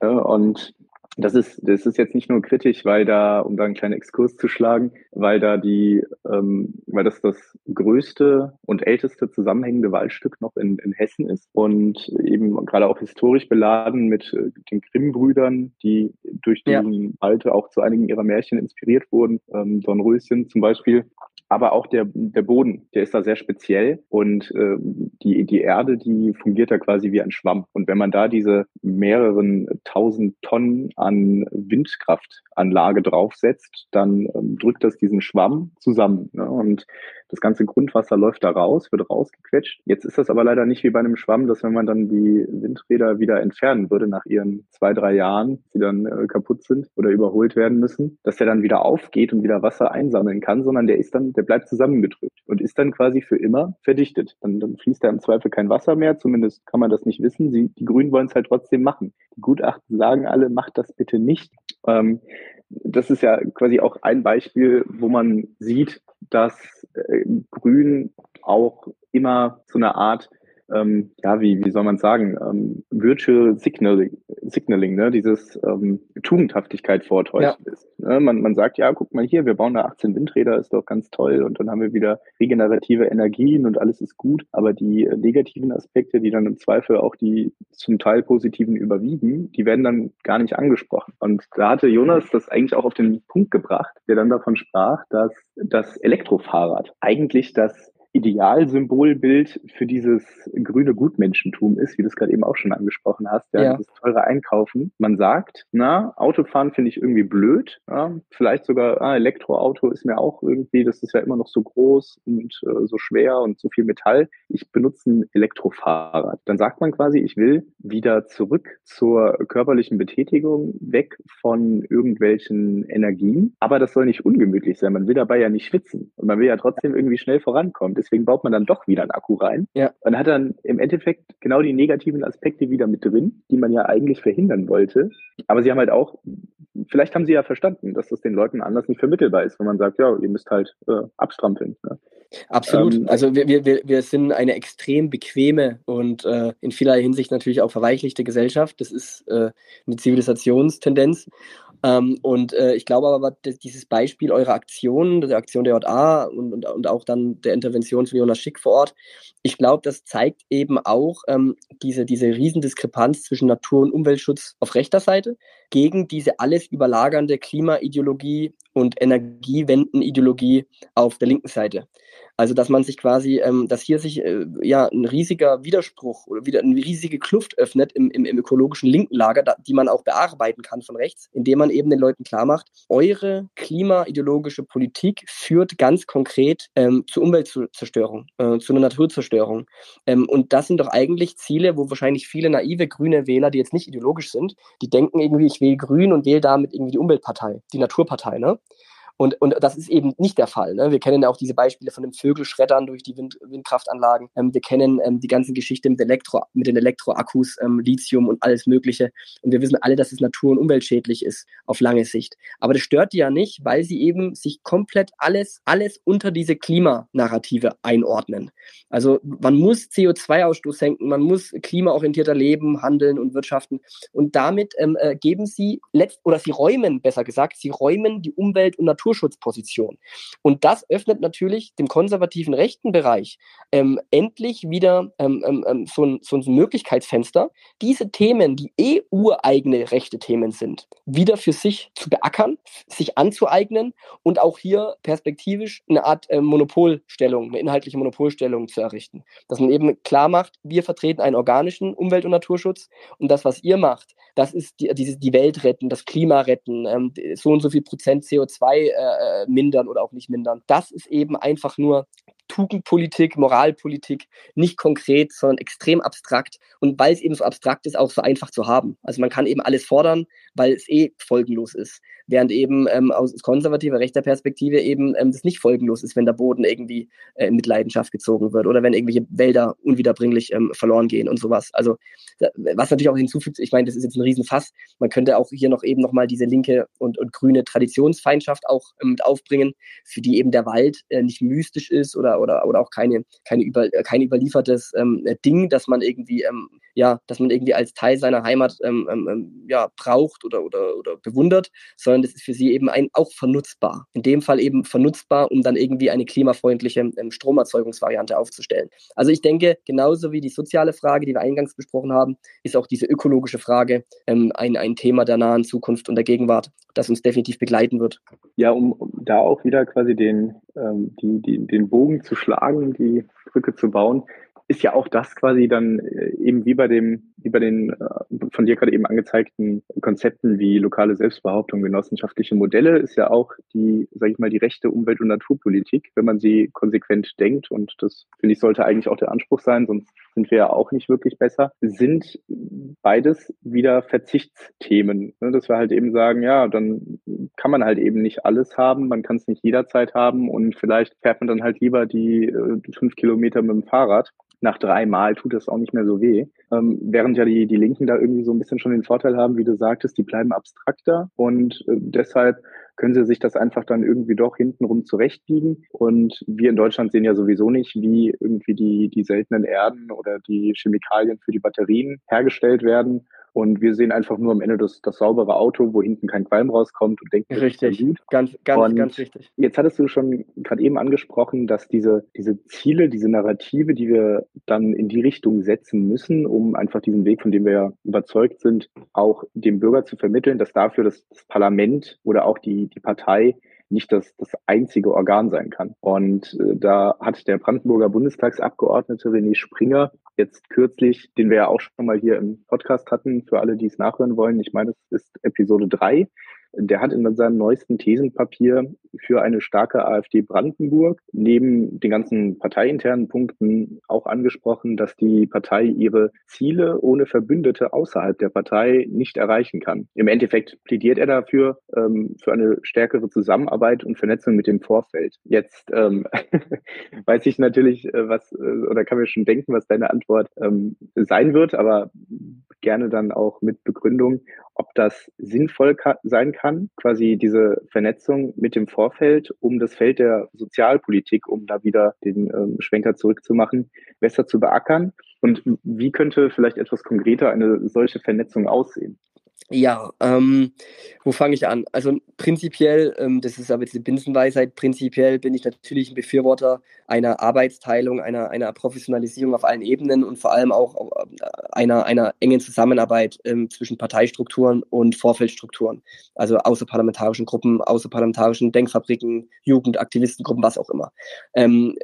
und das ist, das ist jetzt nicht nur kritisch, weil da, um da einen kleinen Exkurs zu schlagen, weil da die, ähm, weil das das größte und älteste zusammenhängende Waldstück noch in, in Hessen ist und eben gerade auch historisch beladen mit äh, den Grimm-Brüdern, die durch diesen ja. Wald auch zu einigen ihrer Märchen inspiriert wurden. Ähm, Dornröschen zum Beispiel aber auch der, der Boden, der ist da sehr speziell und äh, die, die Erde, die fungiert da quasi wie ein Schwamm. Und wenn man da diese mehreren tausend Tonnen an Windkraftanlage draufsetzt, dann ähm, drückt das diesen Schwamm zusammen. Ne? Und Das ganze Grundwasser läuft da raus, wird rausgequetscht. Jetzt ist das aber leider nicht wie bei einem Schwamm, dass wenn man dann die Windräder wieder entfernen würde nach ihren zwei, drei Jahren, die dann äh, kaputt sind oder überholt werden müssen, dass der dann wieder aufgeht und wieder Wasser einsammeln kann, sondern der ist dann, der bleibt zusammengedrückt und ist dann quasi für immer verdichtet. Dann, dann fließt da im Zweifel kein Wasser mehr, zumindest kann man das nicht wissen. Sie, die Grünen wollen es halt trotzdem machen. Die Gutachten sagen alle, macht das bitte nicht. Ähm, das ist ja quasi auch ein Beispiel, wo man sieht, dass Grün auch immer so eine Art ähm, ja, wie, wie soll man sagen, ähm, Virtual Signaling, Signaling ne? dieses ähm, Tugendhaftigkeit vortäuschen ja. ist. Ne? Man, man sagt, ja, guck mal hier, wir bauen da 18 Windräder, ist doch ganz toll und dann haben wir wieder regenerative Energien und alles ist gut, aber die negativen Aspekte, die dann im Zweifel auch die zum Teil positiven überwiegen, die werden dann gar nicht angesprochen. Und da hatte Jonas das eigentlich auch auf den Punkt gebracht, der dann davon sprach, dass das Elektrofahrrad eigentlich das Idealsymbolbild für dieses grüne Gutmenschentum ist, wie du es gerade eben auch schon angesprochen hast, ja, ja. das teure Einkaufen. Man sagt, na, Autofahren finde ich irgendwie blöd, ja, vielleicht sogar ah, Elektroauto ist mir auch irgendwie, das ist ja immer noch so groß und äh, so schwer und so viel Metall. Ich benutze ein Elektrofahrrad. Dann sagt man quasi, ich will wieder zurück zur körperlichen Betätigung, weg von irgendwelchen Energien, aber das soll nicht ungemütlich sein. Man will dabei ja nicht schwitzen und man will ja trotzdem irgendwie schnell vorankommen deswegen baut man dann doch wieder einen Akku rein ja. und hat dann im Endeffekt genau die negativen Aspekte wieder mit drin, die man ja eigentlich verhindern wollte. Aber sie haben halt auch, vielleicht haben sie ja verstanden, dass das den Leuten anders nicht vermittelbar ist, wenn man sagt, ja, ihr müsst halt äh, abstrampeln. Ne? Absolut. Ähm, also wir, wir, wir sind eine extrem bequeme und äh, in vielerlei Hinsicht natürlich auch verweichlichte Gesellschaft. Das ist äh, eine Zivilisationstendenz. Ähm, und äh, ich glaube aber, dieses Beispiel eurer Aktion, der Aktion der JA und, und, und auch dann der Intervention von Jonas Schick vor Ort, ich glaube, das zeigt eben auch ähm, diese, diese Riesendiskrepanz zwischen Natur- und Umweltschutz auf rechter Seite gegen diese alles überlagernde Klimaideologie und Energiewendenideologie auf der linken Seite. Also dass man sich quasi, ähm, dass hier sich äh, ja ein riesiger Widerspruch oder wieder eine riesige Kluft öffnet im, im, im ökologischen linken Lager, da, die man auch bearbeiten kann von rechts, indem man eben den Leuten klar macht, eure klimaideologische Politik führt ganz konkret ähm, zur Umweltzerstörung, äh, zu einer Naturzerstörung. Ähm, und das sind doch eigentlich Ziele, wo wahrscheinlich viele naive grüne Wähler, die jetzt nicht ideologisch sind, die denken irgendwie, ich wähle grün und wähle damit irgendwie die Umweltpartei, die Naturpartei. Ne? Und, und das ist eben nicht der Fall. Ne? Wir kennen ja auch diese Beispiele von den Vögelschreddern durch die Wind, Windkraftanlagen. Ähm, wir kennen ähm, die ganzen Geschichte mit, Elektro, mit den Elektroakkus, ähm, Lithium und alles Mögliche. Und wir wissen alle, dass es natur- und umweltschädlich ist auf lange Sicht. Aber das stört die ja nicht, weil sie eben sich komplett alles, alles unter diese Klimanarrative einordnen. Also man muss CO2-Ausstoß senken, man muss klimaorientierter leben, handeln und wirtschaften. Und damit ähm, äh, geben sie letzt oder sie räumen, besser gesagt, sie räumen die Umwelt- und Natur Naturschutzposition. Und das öffnet natürlich dem konservativen rechten Bereich ähm, endlich wieder ähm, ähm, ähm, so, ein, so ein Möglichkeitsfenster, diese Themen, die eh ureigene rechte Themen sind, wieder für sich zu beackern, sich anzueignen und auch hier perspektivisch eine Art äh, Monopolstellung, eine inhaltliche Monopolstellung zu errichten. Dass man eben klar macht, wir vertreten einen organischen Umwelt- und Naturschutz und das, was ihr macht, das ist die, diese, die Welt retten, das Klima retten, ähm, so und so viel Prozent CO2 äh, mindern oder auch nicht mindern. Das ist eben einfach nur Tugendpolitik, Moralpolitik, nicht konkret, sondern extrem abstrakt. Und weil es eben so abstrakt ist, auch so einfach zu haben. Also man kann eben alles fordern, weil es eh folgenlos ist. Während eben ähm, aus konservativer rechter Perspektive eben ähm, das nicht folgenlos ist, wenn der Boden irgendwie äh, in Mitleidenschaft gezogen wird oder wenn irgendwelche Wälder unwiederbringlich ähm, verloren gehen und sowas. Also was natürlich auch hinzufügt, ich meine, das ist jetzt ein Riesenfass, man könnte auch hier noch eben nochmal diese linke und, und grüne Traditionsfeindschaft auch ähm, mit aufbringen, für die eben der Wald äh, nicht mystisch ist oder, oder, oder auch keine, keine über, äh, kein überliefertes ähm, Ding, dass man irgendwie, ähm, ja, dass man irgendwie als Teil seiner Heimat ähm, ähm, ähm ja, braucht oder, oder, oder bewundert, sondern sondern das ist für sie eben ein, auch vernutzbar. In dem Fall eben vernutzbar, um dann irgendwie eine klimafreundliche ähm, Stromerzeugungsvariante aufzustellen. Also ich denke, genauso wie die soziale Frage, die wir eingangs besprochen haben, ist auch diese ökologische Frage ähm, ein, ein Thema der nahen Zukunft und der Gegenwart, das uns definitiv begleiten wird. Ja, um, um da auch wieder quasi den, ähm, die, die, den Bogen zu schlagen, die Brücke zu bauen, ist ja auch das quasi dann äh, eben wie bei dem, wie bei den äh, von dir gerade eben angezeigten Konzepten wie lokale Selbstbehauptung, genossenschaftliche Modelle, ist ja auch die, sage ich mal, die rechte Umwelt- und Naturpolitik, wenn man sie konsequent denkt. Und das finde ich sollte eigentlich auch der Anspruch sein, sonst sind wir ja auch nicht wirklich besser, sind beides wieder Verzichtsthemen. Ne? Dass wir halt eben sagen, ja, dann kann man halt eben nicht alles haben, man kann es nicht jederzeit haben und vielleicht fährt man dann halt lieber die äh, fünf Kilometer mit dem Fahrrad nach drei Mal tut das auch nicht mehr so weh. Ähm, während ja die, die Linken da irgendwie so ein bisschen schon den Vorteil haben, wie du sagtest, die bleiben abstrakter und äh, deshalb können sie sich das einfach dann irgendwie doch hintenrum zurechtbiegen. Und wir in Deutschland sehen ja sowieso nicht, wie irgendwie die, die seltenen Erden oder die Chemikalien für die Batterien hergestellt werden. Und wir sehen einfach nur am Ende das, das saubere Auto, wo hinten kein Qualm rauskommt und denken, richtig, das ist gut. ganz, ganz, und ganz richtig. Jetzt hattest du schon gerade eben angesprochen, dass diese, diese Ziele, diese Narrative, die wir dann in die Richtung setzen müssen, um einfach diesen Weg, von dem wir ja überzeugt sind, auch dem Bürger zu vermitteln, dass dafür das, das Parlament oder auch die, die Partei nicht das, das einzige Organ sein kann. Und äh, da hat der Brandenburger Bundestagsabgeordnete René Springer jetzt kürzlich, den wir ja auch schon mal hier im Podcast hatten, für alle, die es nachhören wollen, ich meine, es ist Episode drei, der hat in seinem neuesten Thesenpapier für eine starke AfD Brandenburg neben den ganzen parteiinternen Punkten auch angesprochen, dass die Partei ihre Ziele ohne Verbündete außerhalb der Partei nicht erreichen kann. Im Endeffekt plädiert er dafür ähm, für eine stärkere Zusammenarbeit und Vernetzung mit dem Vorfeld. Jetzt ähm, weiß ich natürlich, äh, was äh, oder kann mir schon denken, was deine Antwort ähm, sein wird, aber gerne dann auch mit Begründung, ob das sinnvoll sein kann, quasi diese Vernetzung mit dem Vorfeld, um das Feld der Sozialpolitik, um da wieder den ähm, Schwenker zurückzumachen, besser zu beackern. Und wie könnte vielleicht etwas konkreter eine solche Vernetzung aussehen? Ja, ähm, wo fange ich an? Also prinzipiell, ähm, das ist aber jetzt die Binsenweisheit, prinzipiell bin ich natürlich ein Befürworter einer Arbeitsteilung, einer, einer Professionalisierung auf allen Ebenen und vor allem auch äh, einer, einer engen Zusammenarbeit ähm, zwischen Parteistrukturen und Vorfeldstrukturen, also außerparlamentarischen Gruppen, außerparlamentarischen Denkfabriken, Jugendaktivistengruppen, was auch immer. Ähm,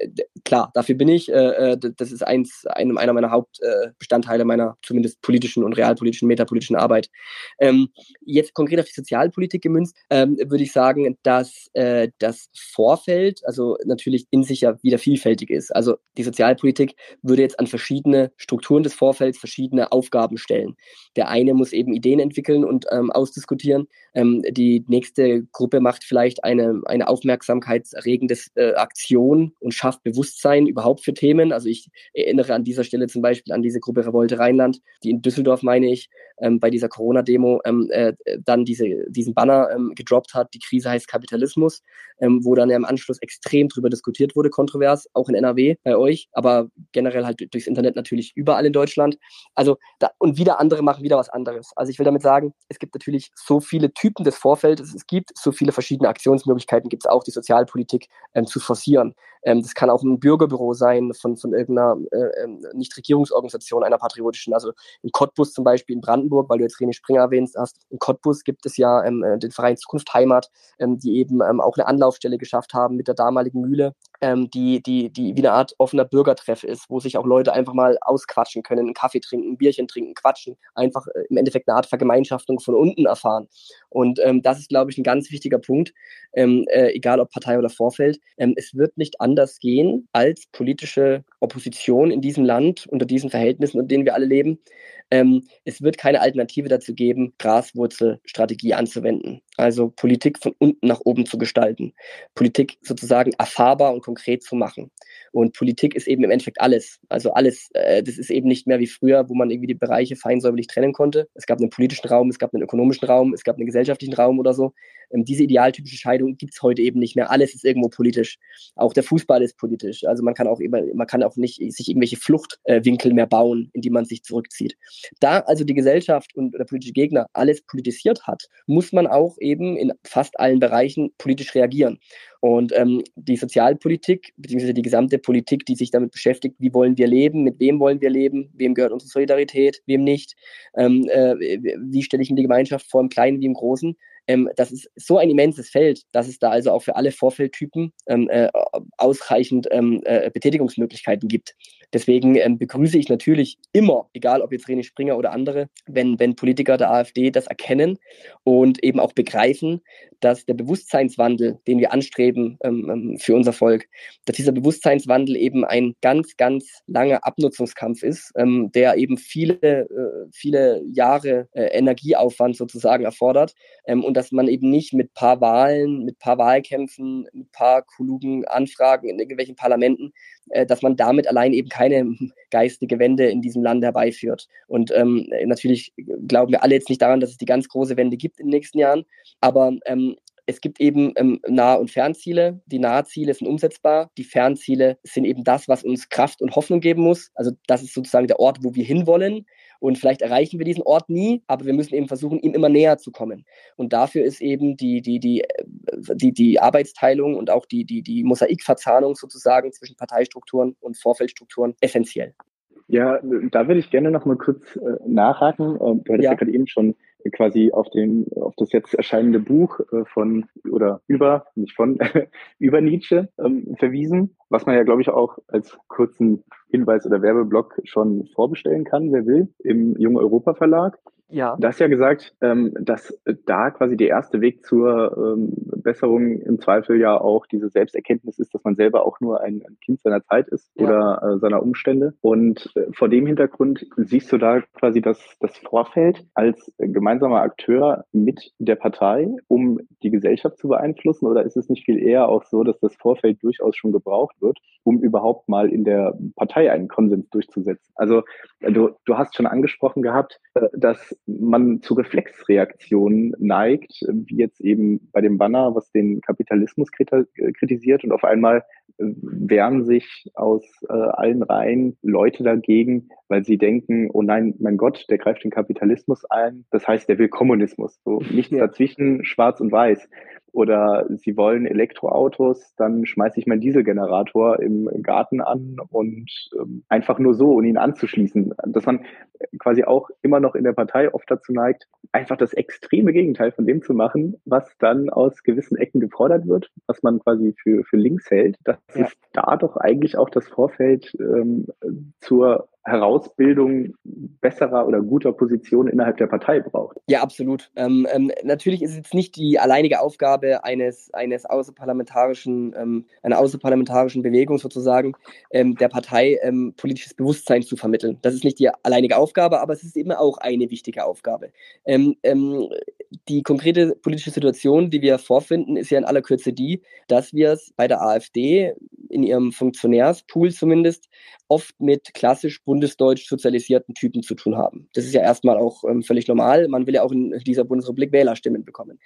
klar, dafür bin ich, äh, äh das ist eins, einer meiner Hauptbestandteile äh, meiner zumindest politischen und realpolitischen, metapolitischen Arbeit. Ähm, jetzt konkret auf die Sozialpolitik gemünzt, ähm, würde ich sagen, dass äh, das Vorfeld, also natürlich in sich ja wieder vielfältig ist. Also die Sozialpolitik würde jetzt an verschiedene Strukturen des Vorfelds verschiedene Aufgaben stellen. Der eine muss eben Ideen entwickeln und ähm, ausdiskutieren. Ähm, die nächste Gruppe macht vielleicht eine, eine aufmerksamkeitserregende äh, Aktion und schafft Bewusstsein überhaupt für Themen. Also ich erinnere an dieser Stelle zum Beispiel an diese Gruppe Revolte Rheinland, die in Düsseldorf, meine ich, ähm, bei dieser Corona-Demo ähm, äh, dann diese, diesen Banner ähm, gedroppt hat, die Krise heißt Kapitalismus, ähm, wo dann ja im Anschluss extrem drüber diskutiert wurde, kontrovers, auch in NRW bei euch, aber generell halt durchs Internet natürlich überall in Deutschland. Also da, und wieder andere machen wieder was anderes. Also ich will damit sagen, es gibt natürlich so viele Typen des Vorfeldes, es gibt so viele verschiedene Aktionsmöglichkeiten, gibt es auch die Sozialpolitik ähm, zu forcieren. Ähm, das kann auch ein Bürgerbüro sein von, von irgendeiner äh, ähm, Nichtregierungsorganisation, einer patriotischen. Also in Cottbus zum Beispiel in Brandenburg, weil du jetzt René Springer erwähnt hast, in Cottbus gibt es ja ähm, äh, den Verein Zukunft Heimat, ähm, die eben ähm, auch eine Anlaufstelle geschafft haben mit der damaligen Mühle, ähm, die, die, die wie eine Art offener Bürgertreff ist, wo sich auch Leute einfach mal ausquatschen können, einen Kaffee trinken, ein Bierchen trinken, quatschen, einfach äh, im Endeffekt eine Art Vergemeinschaftung von unten erfahren. Und ähm, das ist, glaube ich, ein ganz wichtiger Punkt, ähm, äh, egal ob Partei oder Vorfeld. Ähm, es wird nicht anders gehen als politische Opposition in diesem Land unter diesen Verhältnissen, unter denen wir alle leben, ähm, es wird keine Alternative dazu geben, Graswurzelstrategie anzuwenden. Also Politik von unten nach oben zu gestalten. Politik sozusagen erfahrbar und konkret zu machen. Und Politik ist eben im Endeffekt alles. Also alles, äh, das ist eben nicht mehr wie früher, wo man irgendwie die Bereiche feinsäuberlich trennen konnte. Es gab einen politischen Raum, es gab einen ökonomischen Raum, es gab einen gesellschaftlichen Raum oder so. Ähm, diese idealtypische Scheidung gibt es heute eben nicht mehr. Alles ist irgendwo politisch. Auch der Fußball ist politisch. Also man kann auch immer, man kann auch nicht sich irgendwelche Fluchtwinkel mehr bauen, in die man sich zurückzieht. Da also die Gesellschaft und der politische Gegner alles politisiert hat, muss man auch eben in fast allen Bereichen politisch reagieren. Und ähm, die Sozialpolitik, beziehungsweise die gesamte Politik, die sich damit beschäftigt, wie wollen wir leben, mit wem wollen wir leben, wem gehört unsere Solidarität, wem nicht, ähm, äh, wie stelle ich mir die Gemeinschaft vor, im Kleinen wie im Großen, ähm, das ist so ein immenses Feld, dass es da also auch für alle Vorfeldtypen ähm, äh, ausreichend ähm, äh, Betätigungsmöglichkeiten gibt. Deswegen ähm, begrüße ich natürlich immer, egal ob jetzt René Springer oder andere, wenn, wenn Politiker der AfD das erkennen und eben auch begreifen, dass der Bewusstseinswandel, den wir anstreben ähm, ähm für unser Volk, dass dieser Bewusstseinswandel eben ein ganz, ganz langer Abnutzungskampf ist, ähm, der eben viele, äh, viele Jahre äh, Energieaufwand sozusagen erfordert ähm, und dass man eben nicht mit paar Wahlen, mit paar Wahlkämpfen, mit paar klugen Anfragen in irgendwelchen Parlamenten, dass man damit allein eben keine geistige Wende in diesem Land herbeiführt. Und ähm, natürlich glauben wir alle jetzt nicht daran, dass es die ganz große Wende gibt in den nächsten Jahren, aber ähm, es gibt eben ähm, Nah- und Fernziele. Die Nahziele sind umsetzbar. Die Fernziele sind eben das, was uns Kraft und Hoffnung geben muss. Also das ist sozusagen der Ort, wo wir hinwollen. Und vielleicht erreichen wir diesen Ort nie, aber wir müssen eben versuchen, ihm immer näher zu kommen. Und dafür ist eben die, die, die, äh, die, die Arbeitsteilung und auch die, die, die Mosaikverzahnung sozusagen zwischen Parteistrukturen und Vorfeldstrukturen essentiell. Ja, da würde ich gerne noch mal kurz äh, nachhaken. Äh, du hattest ja, ja gerade eben schon quasi auf den auf das jetzt erscheinende Buch äh, von oder über nicht von über Nietzsche ähm, verwiesen, was man ja glaube ich auch als kurzen Hinweis oder Werbeblock schon vorbestellen kann, wer will, im Jung Europa Verlag. Ja. Du hast ja gesagt, ähm, dass da quasi der erste Weg zur ähm, Besserung im Zweifel ja auch diese Selbsterkenntnis ist, dass man selber auch nur ein, Kind seiner Zeit ist ja. oder äh, seiner Umstände. Und äh, vor dem Hintergrund siehst du da quasi das, das Vorfeld als gemeinsamer Akteur mit der Partei, um die Gesellschaft zu beeinflussen? Oder ist es nicht viel eher auch so, dass das Vorfeld durchaus schon gebraucht wird, um überhaupt mal in der Partei einen Konsens durchzusetzen? Also du, du hast schon angesprochen gehabt, äh, man zu Reflexreaktionen neigt, wie jetzt eben bei dem Banner, was den Kapitalismus kritisiert und auf einmal äh, wehren sich aus äh, allen Reihen Leute dagegen, weil sie denken, oh nein, mein Gott, der greift den Kapitalismus ein. Das heißt, der will Kommunismus. So nichts ja. dazwischen, schwarz und weiß oder sie wollen Elektroautos, dann schmeiße ich meinen Dieselgenerator im Garten an und ähm, einfach nur so, um ihn anzuschließen. Dass man quasi auch immer noch in der Partei oft dazu neigt, einfach das extreme Gegenteil von dem zu machen, was dann aus gewissen Ecken gefordert wird, was man quasi für, für links hält. Das ja. ist da doch eigentlich auch das Vorfeld ähm, zur Herausbildung besserer oder guter Position innerhalb der Partei braucht. Ja, absolut. Ähm, ähm, natürlich ist es jetzt nicht die alleinige Aufgabe eines, eines außerparlamentarischen, ähm, einer außerparlamentarischen Bewegung sozusagen, ähm, der Partei ähm, politisches Bewusstsein zu vermitteln. Das ist nicht die alleinige Aufgabe, aber es ist immer auch eine wichtige Aufgabe. Ähm, die konkrete politische Situation, die wir vorfinden, ist ja in aller Kürze die, dass wir es bei der AfD in ihrem Funktionärspool zumindest oft mit klassisch bundesdeutsch sozialisierten Typen zu tun haben. Das ist ja erstmal auch ähm, völlig normal. Man will ja auch in dieser Bundesrepublik Wählerstimmen bekommen.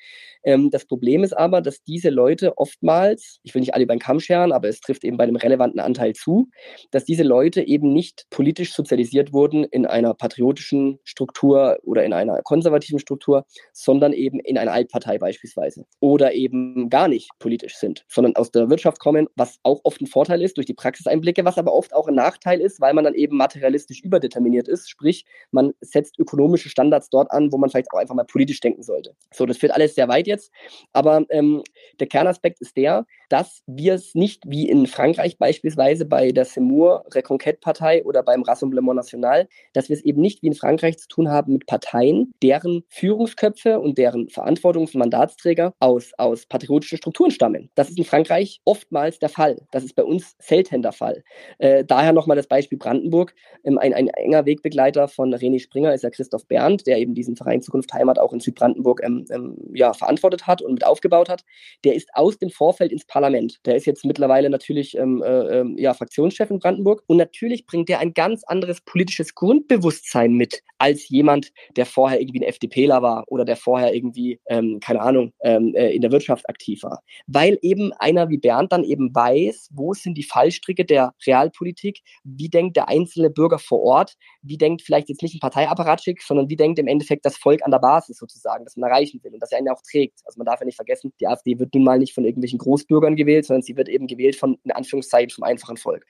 Ähm, das Problem ist aber, dass diese Leute oftmals, ich will nicht alle beim Kamm scheren, aber es trifft eben bei einem relevanten Anteil zu, dass diese Leute eben nicht politisch sozialisiert wurden in einer patriotischen Struktur oder in einer konservativen Struktur, sondern eben in einer Altpartei beispielsweise. Oder eben gar nicht politisch sind, sondern aus der Wirtschaft kommen, was auch oft ein Vorteil ist durch die Praxiseinblicke, was aber oft auch ein Nachteil ist, weil man dann eben materialistisch überdeterminiert ist. Sprich, man setzt ökonomische Standards dort an, wo man vielleicht auch einfach mal politisch denken sollte. So, das führt alles sehr weit jetzt. Aber ähm, der Kernaspekt ist der, dass wir es nicht wie in Frankreich beispielsweise bei der Semur Reconquête-Partei oder beim Rassemblement National, dass wir es eben nicht wie in Frankreich zu tun haben mit Parteien, deren Führungsköpfe und deren Verantwortungs- und Mandatsträger aus, aus patriotischen Strukturen stammen. Das ist in Frankreich oftmals der Fall. Das ist bei uns selten der Fall. Äh, daher nochmal das Beispiel Brandenburg. Ähm, ein, ein enger Wegbegleiter von René Springer ist ja Christoph Berndt, der eben diesen Verein Zukunft Heimat auch in Südbrandenburg ähm, ähm, ja, verantwortet hat und mit aufgebaut hat. Der ist aus dem Vorfeld ins Parlament. Der ist jetzt mittlerweile natürlich ähm, äh, ähm, ja, Fraktionschef in Brandenburg. Und natürlich bringt der ein ganz anderes politisches Grundbewusstsein mit als jemand, der vorher irgendwie ein FDPler war oder der vorher irgendwie, ähm, keine Ahnung, ähm, äh, in der Wirtschaft aktiv war. Weil eben einer wie Bernd dann eben weiß, wo sind die Fallstricke der Realpolitik, wie denkt der einzelne Bürger vor Ort, wie denkt vielleicht jetzt nicht ein Parteiapparatschick, sondern wie denkt im Endeffekt das Volk an der Basis sozusagen, das man erreichen will und das er einen auch trägt. Also man darf ja nicht vergessen, die AfD wird nun mal nicht von irgendwelchen Großbürgern gewählt, sondern sie wird eben gewählt von, in Anführungszeichen, vom einfachen Volk.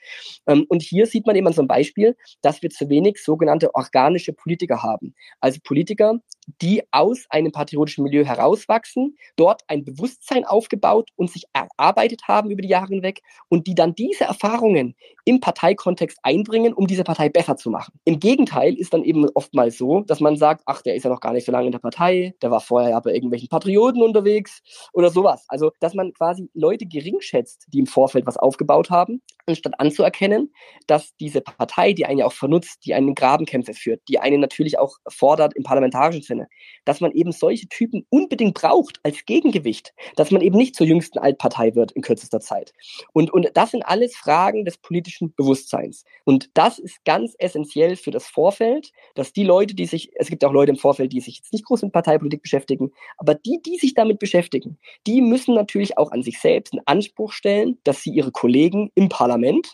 Ähm, und hier sieht man eben an so einem Beispiel, dass wir zu wenig sogenannte organische Politiker haben. Also Politiker, die aus einem patriotischen Milieu herauswachsen, dort ein Bewusstsein aufgebaut und sich erarbeitet haben über die Jahre hinweg und die dann diese Erfahrungen im Parteikontext einbringen, um diese Partei besser zu machen. Im Gegenteil ist dann eben oftmals so, dass man sagt, ach, der ist ja noch gar nicht so lange in der Partei, der war vorher ja bei irgendwelchen Patrioten unterwegs oder sowas. Also, dass man quasi Leute gering schätzt, die im Vorfeld was aufgebaut haben, anstatt anzuerkennen, dass diese Partei, die einen ja auch vernutzt, die einen Grabenkämpfe führt, die einen natürlich auch fordert im parlamentarischen Sinne, dass man eben solche Typen unbedingt braucht als Gegengewicht, dass man eben nicht zur jüngsten Altpartei wird in kürzester Zeit. Und, und das sind alles Fragen des politischen Bewusstseins. Und das ist ganz essentiell für das Vorfeld, dass die Leute, die sich, es gibt auch Leute im Vorfeld, die sich jetzt nicht groß mit Parteipolitik beschäftigen, aber die, die sich damit beschäftigen, die müssen natürlich auch an sich selbst in Anspruch stellen, dass sie ihre Kollegen im Parlament,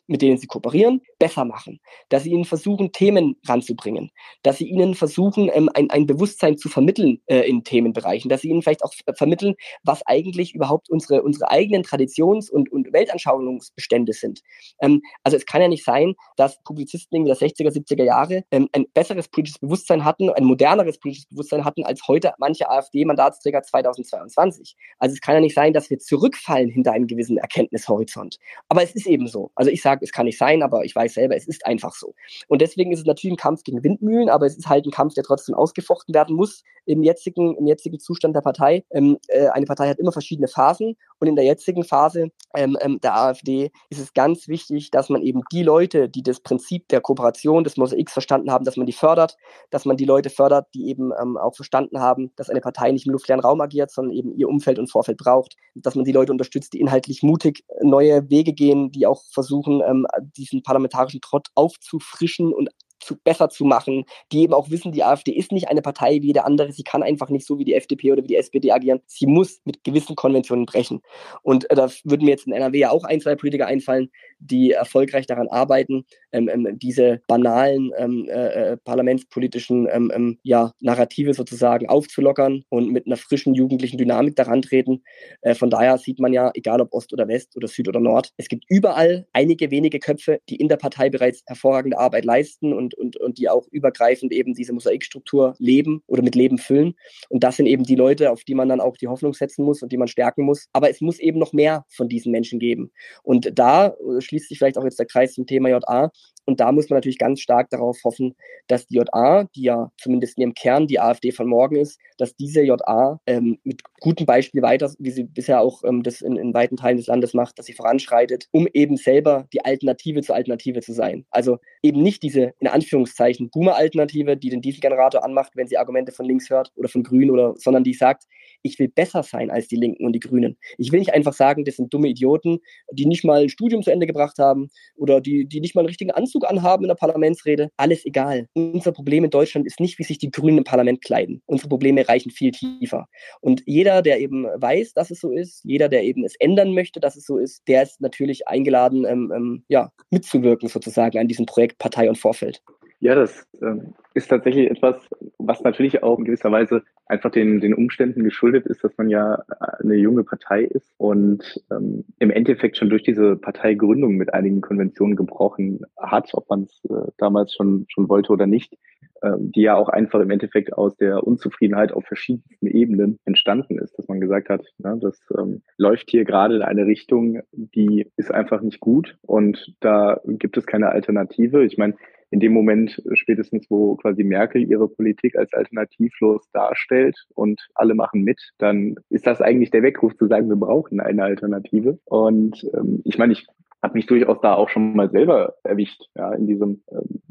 mit denen sie kooperieren, besser machen, dass sie ihnen versuchen, Themen ranzubringen, dass sie ihnen versuchen, ähm, ein, ein Bewusstsein zu vermitteln äh, in Themenbereichen, dass sie ihnen vielleicht auch vermitteln, was eigentlich überhaupt unsere, unsere eigenen Traditions- und, und Weltanschauungsbestände sind. Ähm, also es kann ja nicht sein, dass Publizisten der 60er, 70er Jahre ähm, ein besseres politisches Bewusstsein hatten, ein moderneres politisches Bewusstsein hatten als heute manche AfD-Mandatsträger 2022. Also es kann ja nicht sein, dass wir zurückfallen hinter einem gewissen Erkenntnishorizont. Aber es ist eben so. Also ich sage, es kann nicht sein, aber ich weiß selber, es ist einfach so. Und deswegen ist es natürlich ein Kampf gegen Windmühlen, aber es ist halt ein Kampf, der trotzdem ausgefochten werden muss im jetzigen, im jetzigen Zustand der Partei. Ähm, äh, eine Partei hat immer verschiedene Phasen und in der jetzigen Phase ähm, ähm, der AfD ist es ganz wichtig, dass man eben die Leute, die das Prinzip der Kooperation des Mosaiks verstanden haben, dass man die fördert, dass man die Leute fördert, die eben ähm, auch verstanden haben, dass eine Partei nicht im luftleeren Raum agiert, sondern eben ihr Umfeld und Vorfeld braucht, dass man die Leute unterstützt, die inhaltlich mutig neue Wege gehen, die auch versuchen, ähm, diesen parlamentarischen Trott aufzufrischen und zu, besser zu machen, die eben auch wissen, die AfD ist nicht eine Partei wie jede andere, sie kann einfach nicht so wie die FDP oder wie die SPD agieren, sie muss mit gewissen Konventionen brechen. Und äh, da würden mir jetzt in NRW ja auch ein, zwei Politiker einfallen, die erfolgreich daran arbeiten, ähm, ähm, diese banalen ähm, äh, äh parlamentspolitischen ähm, ähm, ja, Narrative sozusagen aufzulockern und mit einer frischen jugendlichen Dynamik daran treten. Äh, von daher sieht man ja, egal ob Ost oder West oder Süd oder Nord, es gibt überall einige wenige Köpfe, die in der Partei bereits hervorragende Arbeit leisten und, und, und die auch übergreifend eben diese Mosaikstruktur leben oder mit Leben füllen. Und das sind eben die Leute, auf die man dann auch die Hoffnung setzen muss und die man stärken muss. Aber es muss eben noch mehr von diesen Menschen geben. Und da äh, schließt sich vielleicht auch jetzt der Kreis zum Thema JA. Und da muss man natürlich ganz stark darauf hoffen, dass die JA, die ja zumindest in ihrem Kern die AfD von morgen ist, dass diese JA ähm, mit gutem Beispiel weiter, wie sie bisher auch ähm, das in, in weiten Teilen des Landes macht, dass sie voranschreitet, um eben selber die Alternative zur Alternative zu sein. Also eben nicht diese, in Anführungszeichen, Boomer-Alternative, die den Dieselgenerator anmacht, wenn sie Argumente von links hört oder von Grün oder, sondern die sagt, ich will besser sein als die Linken und die Grünen. Ich will nicht einfach sagen, das sind dumme Idioten, die nicht mal ein Studium zu Ende gebracht haben oder die, die nicht mal einen richtigen Anzug anhaben in der Parlamentsrede. Alles egal. Unser Problem in Deutschland ist nicht, wie sich die Grünen im Parlament kleiden. Unsere Probleme reichen viel tiefer. Und jeder, der eben weiß, dass es so ist, jeder, der eben es ändern möchte, dass es so ist, der ist natürlich eingeladen, ähm, ähm, ja, mitzuwirken sozusagen an diesem Projekt Partei und Vorfeld. Ja, das ähm, ist tatsächlich etwas, was natürlich auch in gewisser Weise einfach den, den Umständen geschuldet ist, dass man ja äh, eine junge Partei ist und ähm, im Endeffekt schon durch diese Parteigründung mit einigen Konventionen gebrochen hat, ob man es äh, damals schon, schon wollte oder nicht, äh, die ja auch einfach im Endeffekt aus der Unzufriedenheit auf verschiedensten Ebenen entstanden ist, dass man gesagt hat, ja, das ähm, läuft hier gerade in eine Richtung, die ist einfach nicht gut und da gibt es keine Alternative. Ich meine, in dem Moment spätestens, wo quasi Merkel ihre Politik als alternativlos darstellt und alle machen mit, dann ist das eigentlich der Weckruf zu sagen, wir brauchen eine Alternative. Und ähm, ich meine, ich habe mich durchaus da auch schon mal selber erwischt, ja, in diesem, ähm,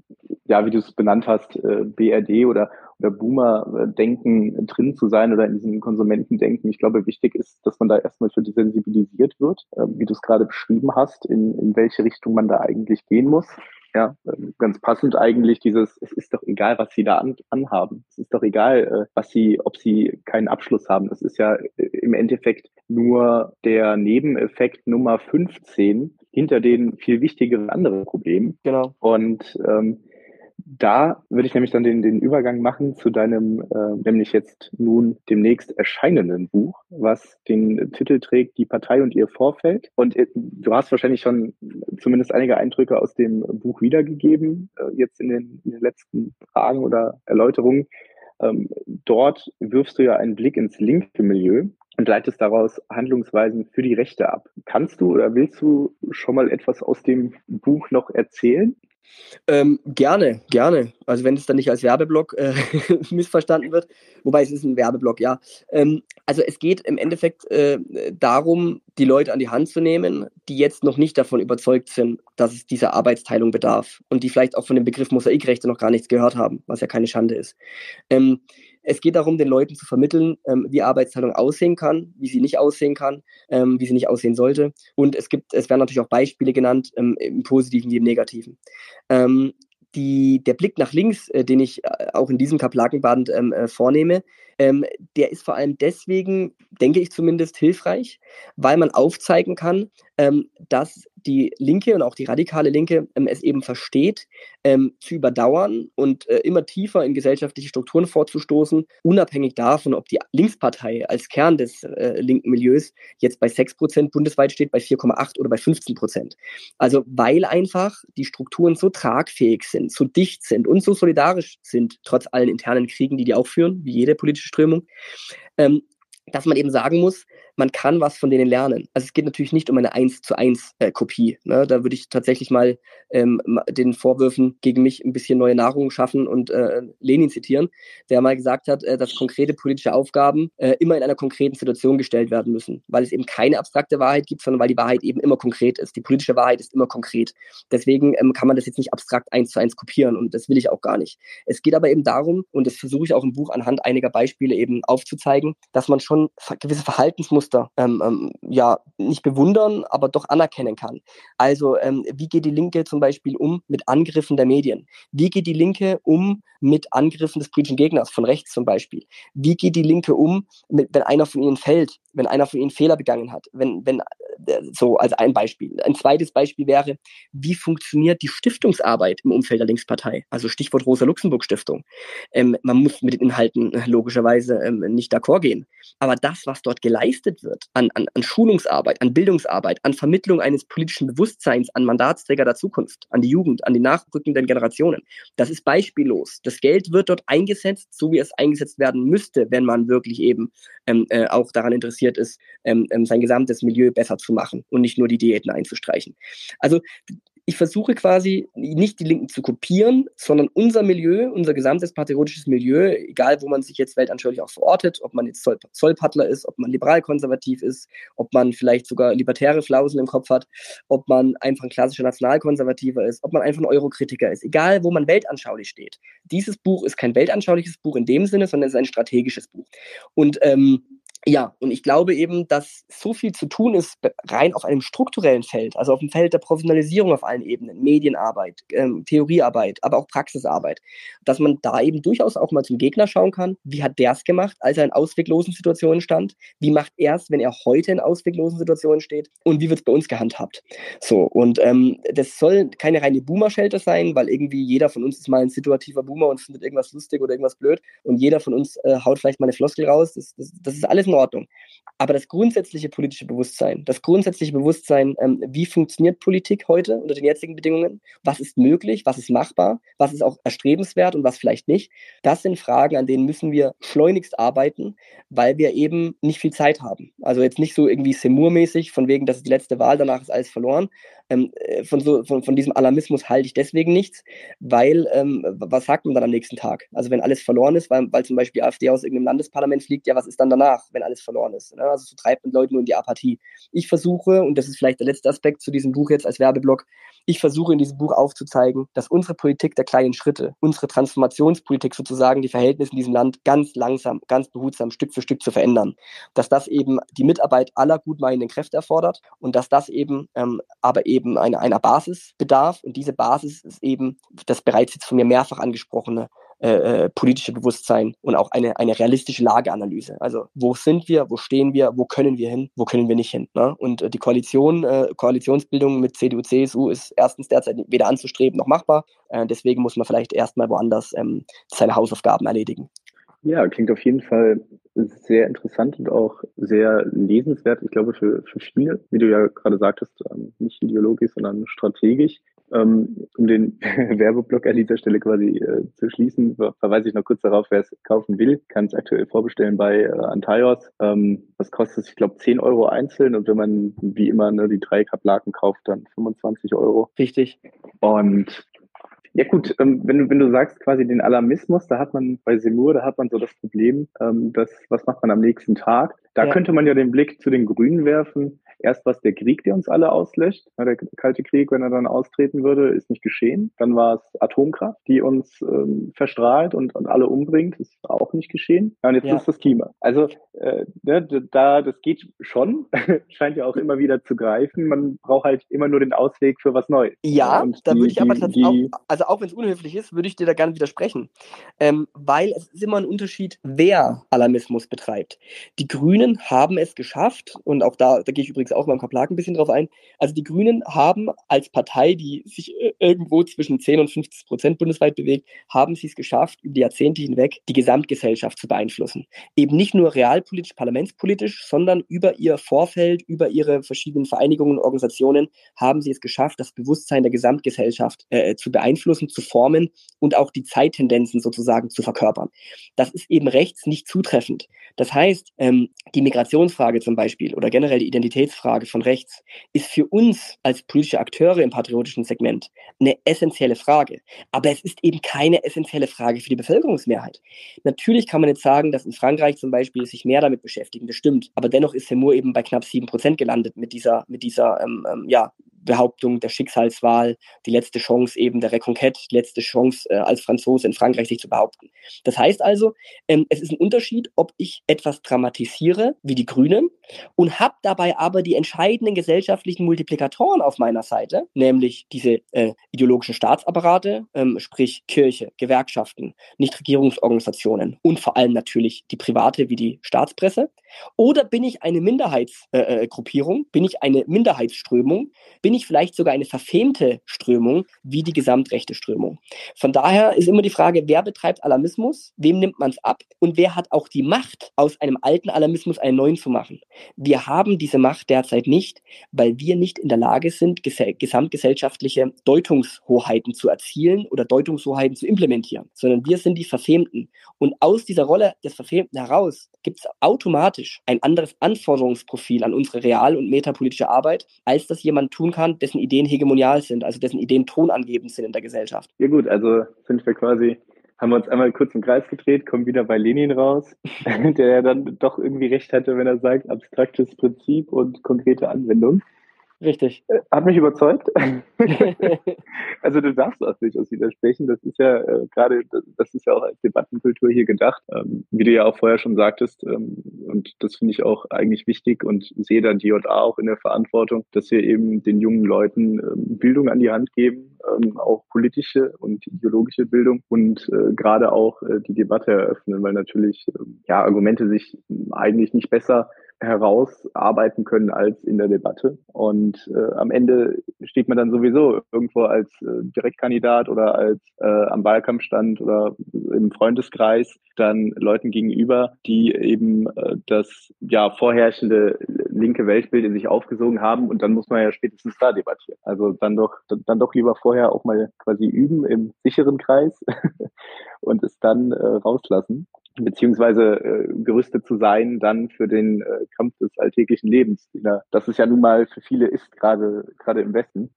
ja, wie du es benannt hast, äh, BRD oder, oder Boomer-Denken drin zu sein oder in diesem Konsumentendenken. Ich glaube, wichtig ist, dass man da erstmal für die sensibilisiert wird, äh, wie du es gerade beschrieben hast, in, in welche Richtung man da eigentlich gehen muss. Ja, ganz passend eigentlich dieses, es ist doch egal, was sie da an, anhaben. Es ist doch egal, äh, was sie, ob sie keinen Abschluss haben. Das ist ja äh, im Endeffekt nur der Nebeneffekt Nummer 15 hinter den viel wichtigeren anderen Problemen. Genau. Und ähm, da würde ich nämlich dann den, den Übergang machen zu deinem, äh, nämlich jetzt nun demnächst erscheinenden Buch, was den Titel trägt Die Partei und ihr Vorfeld. Und äh, du hast wahrscheinlich schon zumindest einige Eindrücke aus dem Buch wiedergegeben, äh, jetzt in den, in den letzten Fragen oder Erläuterungen. Ähm, dort wirfst du ja einen Blick ins linke Milieu und leitest daraus Handlungsweisen für die Rechte ab. Kannst du oder willst du schon mal etwas aus dem Buch noch erzählen? Ähm, gerne, gerne. Also wenn es dann nicht als Werbeblock äh, missverstanden wird, wobei es ist ein Werbeblock, ja. Ähm, also es geht im Endeffekt äh, darum, die Leute an die Hand zu nehmen, die jetzt noch nicht davon überzeugt sind, dass es dieser Arbeitsteilung bedarf und die vielleicht auch von dem Begriff Mosaikrechte noch gar nichts gehört haben, was ja keine Schande ist. Ähm, es geht darum, den Leuten zu vermitteln, ähm, wie Arbeitsteilung aussehen kann, wie sie nicht aussehen kann, ähm, wie sie nicht aussehen sollte. Und es gibt, es werden natürlich auch Beispiele genannt, ähm, im Positiven wie im Negativen. Ähm, die, der Blick nach links, äh, den ich äh, auch in diesem Kaplakenband ähm, äh, vornehme, ähm, der ist vor allem deswegen, denke ich zumindest, hilfreich, weil man aufzeigen kann, ähm, dass die Linke und auch die radikale Linke ähm, es eben versteht, ähm, zu überdauern und äh, immer tiefer in gesellschaftliche Strukturen vorzustoßen, unabhängig davon, ob die Linkspartei als Kern des äh, linken Milieus jetzt bei 6% bundesweit steht, bei 4,8 oder bei 15%. Also weil einfach die Strukturen so tragfähig sind, so dicht sind und so solidarisch sind, trotz allen internen Kriegen, die die auch führen, wie jede politische Strömung, ähm, dass man eben sagen muss, man kann was von denen lernen. Also es geht natürlich nicht um eine 1 zu 1 äh, Kopie. Ne? Da würde ich tatsächlich mal ähm, den Vorwürfen gegen mich ein bisschen neue Nahrung schaffen und äh, Lenin zitieren, der mal gesagt hat, äh, dass konkrete politische Aufgaben äh, immer in einer konkreten Situation gestellt werden müssen, weil es eben keine abstrakte Wahrheit gibt, sondern weil die Wahrheit eben immer konkret ist. Die politische Wahrheit ist immer konkret. Deswegen ähm, kann man das jetzt nicht abstrakt eins zu eins kopieren und das will ich auch gar nicht. Es geht aber eben darum, und das versuche ich auch im Buch anhand einiger Beispiele eben aufzuzeigen, dass man schon gewisse Verhaltensmuster Muster ähm, ähm, ja nicht bewundern, aber doch anerkennen kann. Also ähm, wie geht die Linke zum Beispiel um mit Angriffen der Medien? Wie geht die Linke um mit Angriffen des politischen Gegners von rechts zum Beispiel? Wie geht die Linke um, mit, wenn einer von ihnen fällt, wenn einer von ihnen Fehler begangen hat? Wenn, wenn äh, so als ein Beispiel. Ein zweites Beispiel wäre, wie funktioniert die Stiftungsarbeit im Umfeld der Linkspartei? Also Stichwort Rosa-Luxemburg-Stiftung. Ähm, man muss mit den Inhalten logischerweise ähm, nicht d'accord gehen. Aber das, was dort geleistet geleistet wird an, an, an Schulungsarbeit, an Bildungsarbeit, an Vermittlung eines politischen Bewusstseins an Mandatsträger der Zukunft, an die Jugend, an die nachrückenden Generationen, das ist beispiellos. Das Geld wird dort eingesetzt, so wie es eingesetzt werden müsste, wenn man wirklich eben ähm, äh, auch daran interessiert ist, ähm, ähm, sein gesamtes Milieu besser zu machen und nicht nur die Diäten einzustreichen. Also ich versuche quasi nicht die Linken zu kopieren, sondern unser Milieu, unser gesamtes patriotisches Milieu, egal wo man sich jetzt weltanschaulich auch verortet, ob man jetzt Zoll, Zollpaddler ist, ob man liberal-konservativ ist, ob man vielleicht sogar libertäre Flausen im Kopf hat, ob man einfach ein klassischer Nationalkonservativer ist, ob man einfach ein Eurokritiker ist, egal wo man weltanschaulich steht. Dieses Buch ist kein weltanschauliches Buch in dem Sinne, sondern es ist ein strategisches Buch. Und ähm, ja, und ich glaube eben, dass so viel zu tun ist, rein auf einem strukturellen Feld, also auf dem Feld der Professionalisierung auf allen Ebenen, Medienarbeit, ähm, Theoriearbeit, aber auch Praxisarbeit, dass man da eben durchaus auch mal zum Gegner schauen kann, wie hat der es gemacht, als er in ausweglosen Situationen stand, wie macht er es, wenn er heute in ausweglosen Situationen steht und wie wird es bei uns gehandhabt. So, und ähm, das soll keine reine Boomer-Shelter sein, weil irgendwie jeder von uns ist mal ein situativer Boomer und findet irgendwas lustig oder irgendwas blöd und jeder von uns äh, haut vielleicht mal eine Floskel raus, das, das, das ist alles Ordnung. Aber das grundsätzliche politische Bewusstsein, das grundsätzliche Bewusstsein, ähm, wie funktioniert Politik heute unter den jetzigen Bedingungen, was ist möglich, was ist machbar, was ist auch erstrebenswert und was vielleicht nicht, das sind Fragen, an denen müssen wir schleunigst arbeiten, weil wir eben nicht viel Zeit haben. Also jetzt nicht so irgendwie Semur-mäßig, von wegen, das ist die letzte Wahl, danach ist alles verloren, ähm, äh, von, so, von, von diesem Alarmismus halte ich deswegen nichts, weil ähm, was sagt man dann am nächsten Tag? Also wenn alles verloren ist, weil, weil zum Beispiel AfD aus irgendeinem Landesparlament fliegt, ja, was ist dann danach, wenn alles verloren ist? Ne? Also so treibt man Leute nur in die Apathie. Ich versuche, und das ist vielleicht der letzte Aspekt zu diesem Buch jetzt als Werbeblock, ich versuche in diesem Buch aufzuzeigen, dass unsere Politik der kleinen Schritte, unsere Transformationspolitik sozusagen, die Verhältnisse in diesem Land ganz langsam, ganz behutsam, Stück für Stück zu verändern. Dass das eben die Mitarbeit aller gutmeinenden Kräfte erfordert und dass das eben ähm, aber eben eine, einer Basis bedarf. Und diese Basis ist eben das bereits jetzt von mir mehrfach angesprochene äh, äh, politische Bewusstsein und auch eine, eine realistische Lageanalyse. Also wo sind wir, wo stehen wir, wo können wir hin, wo können wir nicht hin. Ne? Und äh, die Koalition, äh, Koalitionsbildung mit CDU, CSU ist erstens derzeit weder anzustreben noch machbar. Äh, deswegen muss man vielleicht erstmal woanders ähm, seine Hausaufgaben erledigen. Ja, klingt auf jeden Fall sehr interessant und auch sehr lesenswert. Ich glaube, für, für viele, wie du ja gerade sagtest, ähm, nicht ideologisch, sondern strategisch. Ähm, um den Werbeblock an dieser Stelle quasi äh, zu schließen, verweise ich noch kurz darauf, wer es kaufen will, kann es aktuell vorbestellen bei äh, Antaios. Ähm, was kostet es? Ich glaube 10 Euro einzeln und wenn man wie immer ne, die drei Kaplaken kauft, dann 25 Euro. Richtig. Und ja gut, ähm, wenn, du, wenn du sagst quasi den Alarmismus, da hat man bei Semur, da hat man so das Problem, ähm, dass, was macht man am nächsten Tag? Da ja. könnte man ja den Blick zu den Grünen werfen Erst war es der Krieg, der uns alle auslöscht. Der Kalte Krieg, wenn er dann austreten würde, ist nicht geschehen. Dann war es Atomkraft, die uns ähm, verstrahlt und, und alle umbringt. Ist auch nicht geschehen. Ja, und jetzt ja. ist das Klima. Also äh, ne, da, das geht schon. Scheint ja auch immer wieder zu greifen. Man braucht halt immer nur den Ausweg für was Neues. Ja, und da würde ich aber tatsächlich auch, also auch wenn es unhöflich ist, würde ich dir da gerne widersprechen. Ähm, weil es ist immer ein Unterschied, wer Alarmismus betreibt. Die Grünen haben es geschafft, und auch da, da gehe ich übrigens auch beim Kaplag ein bisschen drauf ein. Also die Grünen haben als Partei, die sich äh, irgendwo zwischen 10 und 50 Prozent bundesweit bewegt, haben sie es geschafft, über die Jahrzehnte hinweg die Gesamtgesellschaft zu beeinflussen. Eben nicht nur realpolitisch, parlamentspolitisch, sondern über ihr Vorfeld, über ihre verschiedenen Vereinigungen und Organisationen haben sie es geschafft, das Bewusstsein der Gesamtgesellschaft äh, zu beeinflussen, zu formen und auch die Zeittendenzen sozusagen zu verkörpern. Das ist eben rechts nicht zutreffend. Das heißt, ähm, die Migrationsfrage zum Beispiel oder generell die Identitäts Frage von rechts ist für uns als politische Akteure im patriotischen Segment eine essentielle Frage. Aber es ist eben keine essentielle Frage für die Bevölkerungsmehrheit. Natürlich kann man jetzt sagen, dass in Frankreich zum Beispiel sich mehr damit beschäftigen, das stimmt. Aber dennoch ist Seymour eben bei knapp sieben Prozent gelandet mit dieser, mit dieser ähm, ähm, ja, Behauptung der Schicksalswahl, die letzte Chance eben der Reconquête, die letzte Chance äh, als Franzose in Frankreich sich zu behaupten. Das heißt also, ähm, es ist ein Unterschied, ob ich etwas dramatisiere, wie die Grünen, und habe dabei aber die entscheidenden gesellschaftlichen Multiplikatoren auf meiner Seite, nämlich diese äh, ideologischen Staatsapparate, ähm, sprich Kirche, Gewerkschaften, Nichtregierungsorganisationen und vor allem natürlich die private wie die Staatspresse. Oder bin ich eine Minderheitsgruppierung, äh, äh bin ich eine Minderheitsströmung, bin ich vielleicht sogar eine verfemte Strömung wie die gesamtrechte Strömung. Von daher ist immer die Frage, wer betreibt Alarmismus, wem nimmt man es ab und wer hat auch die Macht, aus einem alten Alarmismus einen neuen zu machen. Wir haben diese Macht derzeit nicht, weil wir nicht in der Lage sind, gesamtgesellschaftliche Deutungshoheiten zu erzielen oder Deutungshoheiten zu implementieren, sondern wir sind die Verfemten. Und aus dieser Rolle des Verfemten heraus gibt es automatisch ein anderes Anforderungsprofil an unsere real- und metapolitische Arbeit, als das jemand tun kann, dessen Ideen hegemonial sind, also dessen Ideen tonangebend sind in der Gesellschaft. Ja gut, also sind wir quasi haben wir uns einmal kurz im Kreis gedreht, kommen wieder bei Lenin raus, der ja dann doch irgendwie recht hatte, wenn er sagt, abstraktes Prinzip und konkrete Anwendung. Richtig. Äh, hat mich überzeugt. also du darfst auch durchaus widersprechen. Das ist ja äh, gerade, das ist ja auch als Debattenkultur hier gedacht, ähm, wie du ja auch vorher schon sagtest. Ähm, und das finde ich auch eigentlich wichtig und sehe dann die JA auch in der Verantwortung, dass wir eben den jungen Leuten ähm, Bildung an die Hand geben, ähm, auch politische und ideologische Bildung und äh, gerade auch äh, die Debatte eröffnen, weil natürlich äh, ja Argumente sich eigentlich nicht besser herausarbeiten können als in der Debatte. Und äh, am Ende steht man dann sowieso irgendwo als äh, Direktkandidat oder als äh, am Wahlkampfstand oder im Freundeskreis dann Leuten gegenüber, die eben äh, das ja vorherrschende linke Weltbild in sich aufgesogen haben und dann muss man ja spätestens da debattieren. Also dann doch dann doch lieber vorher auch mal quasi üben im sicheren Kreis und es dann äh, rauslassen beziehungsweise äh, gerüstet zu sein dann für den äh, Kampf des alltäglichen Lebens, das es ja nun mal für viele ist, gerade gerade im Westen.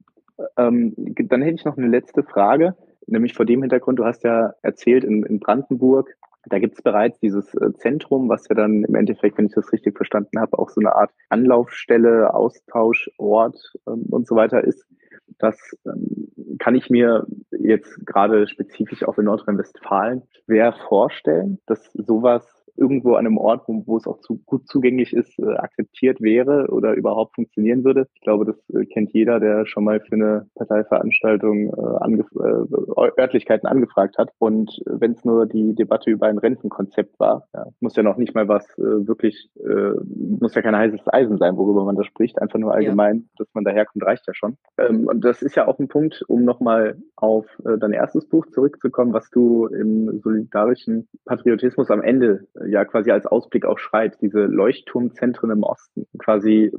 Ähm, dann hätte ich noch eine letzte Frage, nämlich vor dem Hintergrund, du hast ja erzählt, in, in Brandenburg, da gibt es bereits dieses äh, Zentrum, was ja dann im Endeffekt, wenn ich das richtig verstanden habe, auch so eine Art Anlaufstelle, Austauschort ähm, und so weiter ist. Das ähm, kann ich mir jetzt gerade spezifisch auch in Nordrhein-Westfalen schwer vorstellen, dass sowas irgendwo an einem Ort, wo, wo es auch zu, gut zugänglich ist, äh, akzeptiert wäre oder überhaupt funktionieren würde. Ich glaube, das äh, kennt jeder, der schon mal für eine Parteiveranstaltung äh, angef äh, Örtlichkeiten angefragt hat. Und wenn es nur die Debatte über ein Rentenkonzept war, ja, muss ja noch nicht mal was äh, wirklich, äh, muss ja kein heißes Eisen sein, worüber man da spricht. Einfach nur allgemein, ja. dass man daherkommt, reicht ja schon. Ähm, und das ist ja auch ein Punkt, um nochmal auf äh, dein erstes Buch zurückzukommen, was du im solidarischen Patriotismus am Ende äh, ja quasi als Ausblick auch schreibst, diese Leuchtturmzentren im Osten, quasi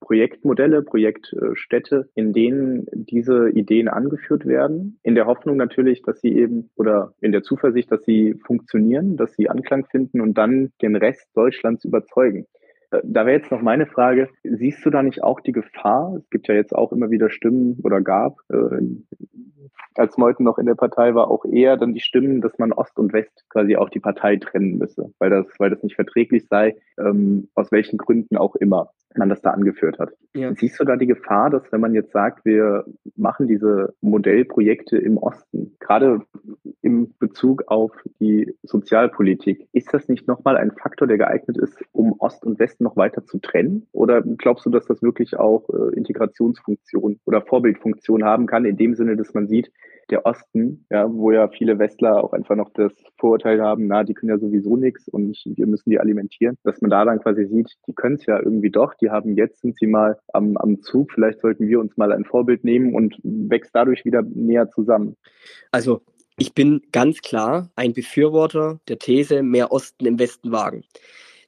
Projektmodelle, Projektstädte, in denen diese Ideen angeführt werden, in der Hoffnung natürlich, dass sie eben oder in der Zuversicht, dass sie funktionieren, dass sie Anklang finden und dann den Rest Deutschlands überzeugen. Äh, da wäre jetzt noch meine Frage, siehst du da nicht auch die Gefahr? Es gibt ja jetzt auch immer wieder Stimmen oder gab, äh, als Meuthen noch in der Partei war, auch eher dann die Stimmen, dass man Ost und West quasi auch die Partei trennen müsse, weil das, weil das nicht verträglich sei, ähm, aus welchen Gründen auch immer man das da angeführt hat. Ja. Siehst du da die Gefahr, dass wenn man jetzt sagt, wir machen diese Modellprojekte im Osten, gerade im Bezug auf die Sozialpolitik, ist das nicht nochmal ein Faktor, der geeignet ist, um Ost und West noch weiter zu trennen? Oder glaubst du, dass das wirklich auch äh, Integrationsfunktion oder Vorbildfunktion haben kann, in dem Sinne, dass man sieht, der Osten, ja, wo ja viele Westler auch einfach noch das Vorurteil haben, na, die können ja sowieso nichts und wir müssen die alimentieren, dass man da dann quasi sieht, die können es ja irgendwie doch, die haben jetzt, sind sie mal am, am Zug, vielleicht sollten wir uns mal ein Vorbild nehmen und wächst dadurch wieder näher zusammen. Also ich bin ganz klar ein Befürworter der These, mehr Osten im Westen wagen.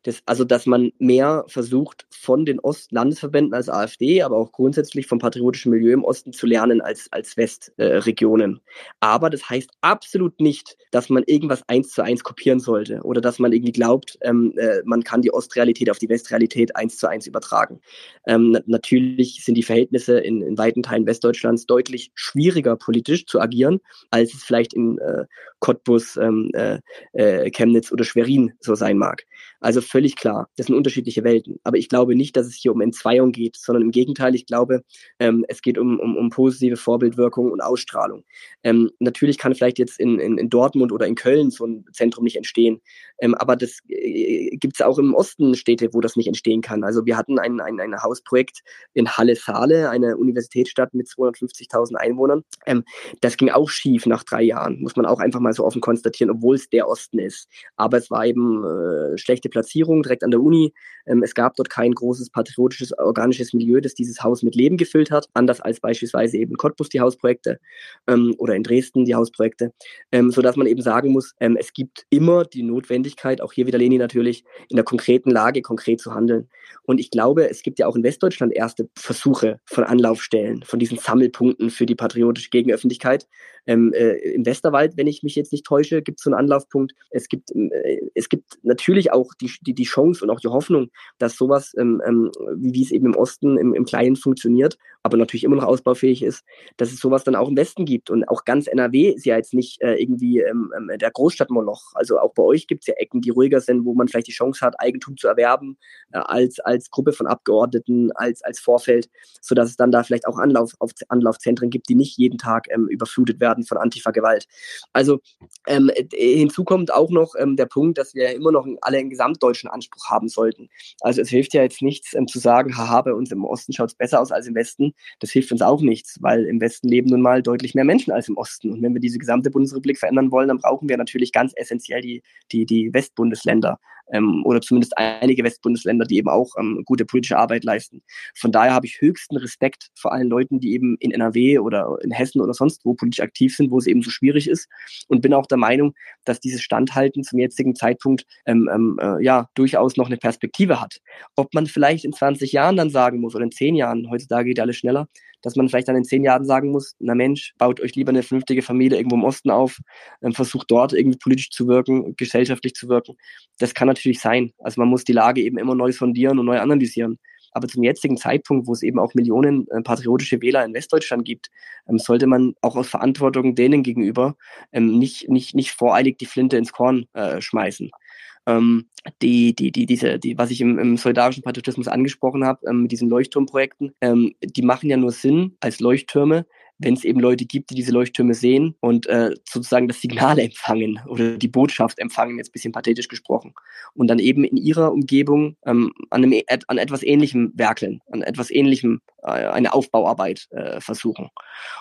Das, also, dass man mehr versucht, von den Ostlandesverbänden als AfD, aber auch grundsätzlich vom patriotischen Milieu im Osten zu lernen als, als Westregionen. Äh, aber das heißt absolut nicht, dass man irgendwas eins zu eins kopieren sollte oder dass man irgendwie glaubt, ähm, äh, man kann die Ostrealität auf die Westrealität eins zu eins übertragen. Ähm, natürlich sind die Verhältnisse in, in weiten Teilen Westdeutschlands deutlich schwieriger politisch zu agieren, als es vielleicht in äh, Cottbus, ähm, äh, äh Chemnitz oder Schwerin so sein mag. Also völlig klar, das sind unterschiedliche Welten. Aber ich glaube nicht, dass es hier um Entzweiung geht, sondern im Gegenteil, ich glaube, ähm, es geht um, um, um positive Vorbildwirkung und Ausstrahlung. Ähm, natürlich kann vielleicht jetzt in, in, in Dortmund oder in Köln so ein Zentrum nicht entstehen, ähm, aber das äh, gibt es auch im Osten Städte, wo das nicht entstehen kann. Also wir hatten ein, ein, ein Hausprojekt in Halle-Saale, eine Universitätsstadt mit 250.000 Einwohnern. Ähm, das ging auch schief nach drei Jahren, muss man auch einfach mal so offen konstatieren, obwohl es der Osten ist. Aber es war eben äh, schlechte Platzierung direkt an der Uni. Ähm, es gab dort kein großes patriotisches, organisches Milieu, das dieses Haus mit Leben gefüllt hat, anders als beispielsweise eben Cottbus die Hausprojekte ähm, oder in Dresden die Hausprojekte, ähm, sodass man eben sagen muss, ähm, es gibt immer die Notwendigkeit, auch hier wieder Leni natürlich, in der konkreten Lage konkret zu handeln. Und ich glaube, es gibt ja auch in Westdeutschland erste Versuche von Anlaufstellen, von diesen Sammelpunkten für die patriotische Gegenöffentlichkeit. Ähm, äh, Im Westerwald, wenn ich mich jetzt nicht täusche, gibt es so einen Anlaufpunkt. Es gibt, äh, es gibt natürlich auch die, die, die Chance und auch die Hoffnung, dass sowas, ähm, ähm, wie, es eben im Osten im, im Kleinen funktioniert, aber natürlich immer noch ausbaufähig ist, dass es sowas dann auch im Westen gibt. Und auch ganz NRW ist ja jetzt nicht äh, irgendwie ähm, ähm, der Großstadtmoloch. Also auch bei euch gibt es ja Ecken, die ruhiger sind, wo man vielleicht die Chance hat, Eigentum zu erwerben, äh, als, als Gruppe von Abgeordneten, als, als Vorfeld, sodass es dann da vielleicht auch Anlauf, auf, Anlaufzentren gibt, die nicht jeden Tag ähm, überflutet werden von Antifa-Gewalt. Also ähm, hinzu kommt auch noch ähm, der Punkt, dass wir immer noch alle einen gesamtdeutschen Anspruch haben sollten. Also es hilft ja jetzt nichts ähm, zu sagen, haha, bei uns im Osten schaut es besser aus als im Westen. Das hilft uns auch nichts, weil im Westen leben nun mal deutlich mehr Menschen als im Osten. Und wenn wir diese gesamte Bundesrepublik verändern wollen, dann brauchen wir natürlich ganz essentiell die, die, die Westbundesländer ähm, oder zumindest einige Westbundesländer, die eben auch ähm, gute politische Arbeit leisten. Von daher habe ich höchsten Respekt vor allen Leuten, die eben in NRW oder in Hessen oder sonst wo politisch aktiv sind, wo es eben so schwierig ist. Und bin auch der Meinung, dass dieses Standhalten zum jetzigen Zeitpunkt ähm, ähm, äh, ja durchaus noch eine Perspektive hat. Ob man vielleicht in 20 Jahren dann sagen muss oder in 10 Jahren, heutzutage geht alles schneller, dass man vielleicht dann in zehn Jahren sagen muss, na Mensch, baut euch lieber eine vernünftige Familie irgendwo im Osten auf, ähm, versucht dort irgendwie politisch zu wirken, gesellschaftlich zu wirken. Das kann natürlich sein. Also man muss die Lage eben immer neu sondieren und neu analysieren. Aber zum jetzigen Zeitpunkt, wo es eben auch Millionen äh, patriotische Wähler in Westdeutschland gibt, ähm, sollte man auch aus Verantwortung denen gegenüber ähm, nicht, nicht, nicht voreilig die Flinte ins Korn äh, schmeißen ähm, die, die, die, diese, die, was ich im, im solidarischen Patriotismus angesprochen habe, ähm, mit diesen Leuchtturmprojekten, ähm, die machen ja nur Sinn als Leuchttürme, wenn es eben Leute gibt, die diese Leuchttürme sehen und äh, sozusagen das Signal empfangen oder die Botschaft empfangen, jetzt bisschen pathetisch gesprochen, und dann eben in ihrer Umgebung ähm, an, einem, an etwas Ähnlichem werkeln, an etwas Ähnlichem äh, eine Aufbauarbeit äh, versuchen.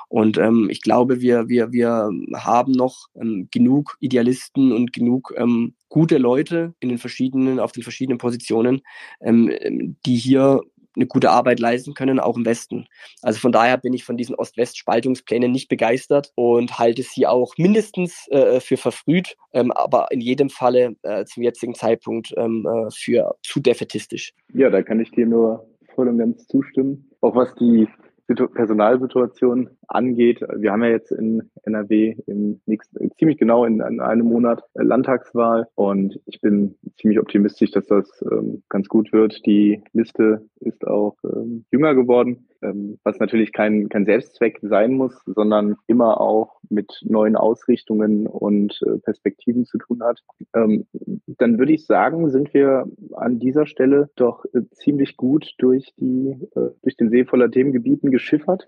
Und ähm, ich glaube, wir, wir, wir haben noch ähm, genug Idealisten und genug ähm, gute Leute in den verschiedenen, auf den verschiedenen Positionen, ähm, die hier eine gute Arbeit leisten können, auch im Westen. Also von daher bin ich von diesen Ost-West-Spaltungsplänen nicht begeistert und halte sie auch mindestens äh, für verfrüht, ähm, aber in jedem Falle äh, zum jetzigen Zeitpunkt ähm, äh, für zu defetistisch. Ja, da kann ich dir nur voll und ganz zustimmen. Auch was die Personalsituation angeht. Wir haben ja jetzt in NRW im nächsten, ziemlich genau in, in einem Monat Landtagswahl und ich bin ziemlich optimistisch, dass das ähm, ganz gut wird. Die Liste ist auch ähm, jünger geworden, was natürlich kein, kein Selbstzweck sein muss, sondern immer auch mit neuen Ausrichtungen und äh, Perspektiven zu tun hat. Ähm, dann würde ich sagen, sind wir an dieser Stelle doch äh, ziemlich gut durch die, äh, durch den See voller Themengebieten geschiffert.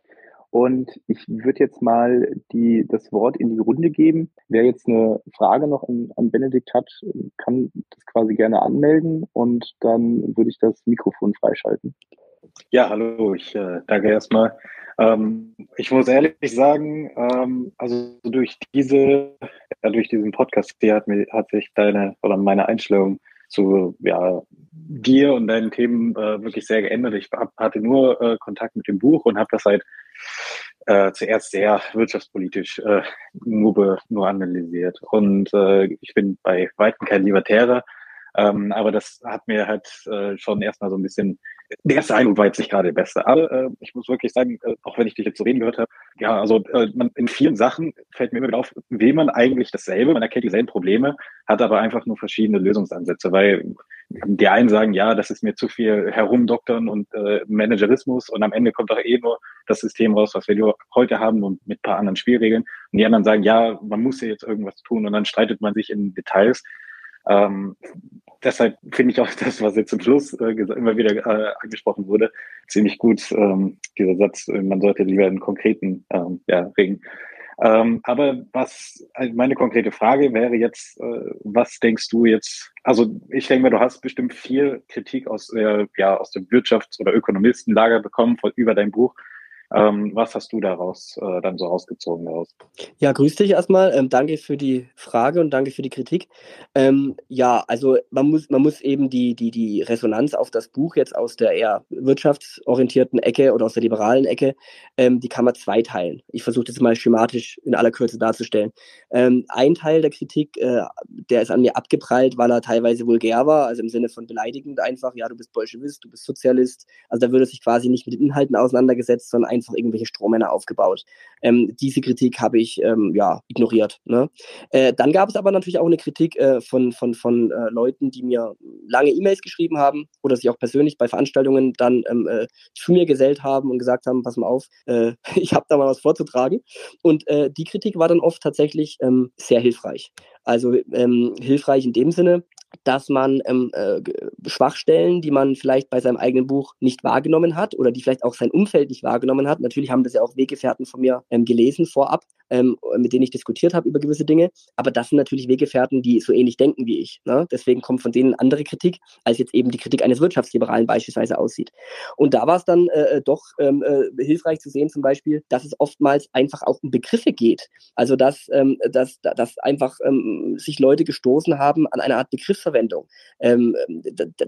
Und ich würde jetzt mal die, das Wort in die Runde geben. Wer jetzt eine Frage noch an, an Benedikt hat, kann das quasi gerne anmelden und dann würde ich das Mikrofon freischalten. Ja, hallo, ich äh, danke erstmal. Ähm, ich muss ehrlich sagen, ähm, also durch diese, ja, durch diesen Podcast hier hat, mir, hat sich deine oder meine Einstellung zu ja, dir und deinen Themen äh, wirklich sehr geändert. Ich hab, hatte nur äh, Kontakt mit dem Buch und habe das halt äh, zuerst sehr wirtschaftspolitisch äh, nur, nur analysiert. Und äh, ich bin bei Weitem kein Libertärer, ähm, aber das hat mir halt äh, schon erstmal so ein bisschen der erste Eindruck war jetzt nicht gerade der beste. Aber äh, ich muss wirklich sagen, äh, auch wenn ich dich jetzt so reden gehört habe, ja, also äh, man, in vielen Sachen fällt mir immer wieder auf, will man eigentlich dasselbe, man erkennt dieselben Probleme, hat aber einfach nur verschiedene Lösungsansätze, weil die einen sagen, ja, das ist mir zu viel Herumdoktern und äh, Managerismus und am Ende kommt doch eh nur das System raus, was wir heute haben und mit paar anderen Spielregeln. Und die anderen sagen, ja, man muss ja jetzt irgendwas tun und dann streitet man sich in Details. Ähm, deshalb finde ich auch das, was jetzt zum Schluss äh, immer wieder äh, angesprochen wurde, ziemlich gut. Ähm, dieser Satz, äh, man sollte lieber in konkreten ähm, ja, reden. Ähm, aber was also meine konkrete Frage wäre jetzt, äh, was denkst du jetzt? Also ich denke mal, du hast bestimmt viel Kritik aus, äh, ja, aus dem Wirtschafts- oder Ökonomistenlager bekommen von, über dein Buch. Ähm, was hast du daraus äh, dann so rausgezogen daraus? Ja, grüß dich erstmal. Ähm, danke für die Frage und danke für die Kritik. Ähm, ja, also man muss, man muss eben die, die, die Resonanz auf das Buch jetzt aus der eher wirtschaftsorientierten Ecke oder aus der liberalen Ecke, ähm, die kann man zweiteilen. Ich versuche das mal schematisch in aller Kürze darzustellen. Ähm, ein Teil der Kritik, äh, der ist an mir abgeprallt, weil er teilweise vulgär war, also im Sinne von beleidigend einfach, ja, du bist Bolschewist, du bist Sozialist. Also da würde sich quasi nicht mit den Inhalten auseinandergesetzt, sondern einfach irgendwelche Strohmänner aufgebaut. Ähm, diese Kritik habe ich ähm, ja ignoriert. Ne? Äh, dann gab es aber natürlich auch eine Kritik äh, von, von, von äh, Leuten, die mir lange E-Mails geschrieben haben oder sich auch persönlich bei Veranstaltungen dann ähm, äh, zu mir gesellt haben und gesagt haben, pass mal auf, äh, ich habe da mal was vorzutragen. Und äh, die Kritik war dann oft tatsächlich ähm, sehr hilfreich. Also ähm, hilfreich in dem Sinne, dass man ähm, äh, Schwachstellen, die man vielleicht bei seinem eigenen Buch nicht wahrgenommen hat oder die vielleicht auch sein Umfeld nicht wahrgenommen hat, natürlich haben das ja auch Weggefährten von mir ähm, gelesen vorab, ähm, mit denen ich diskutiert habe über gewisse Dinge, aber das sind natürlich Weggefährten, die so ähnlich denken wie ich. Ne? Deswegen kommt von denen andere Kritik, als jetzt eben die Kritik eines Wirtschaftsliberalen beispielsweise aussieht. Und da war es dann äh, äh, doch ähm, äh, hilfreich zu sehen zum Beispiel, dass es oftmals einfach auch um Begriffe geht. Also dass, ähm, dass, dass einfach ähm, sich Leute gestoßen haben an eine Art Begriff Begriffsverwendung, ähm,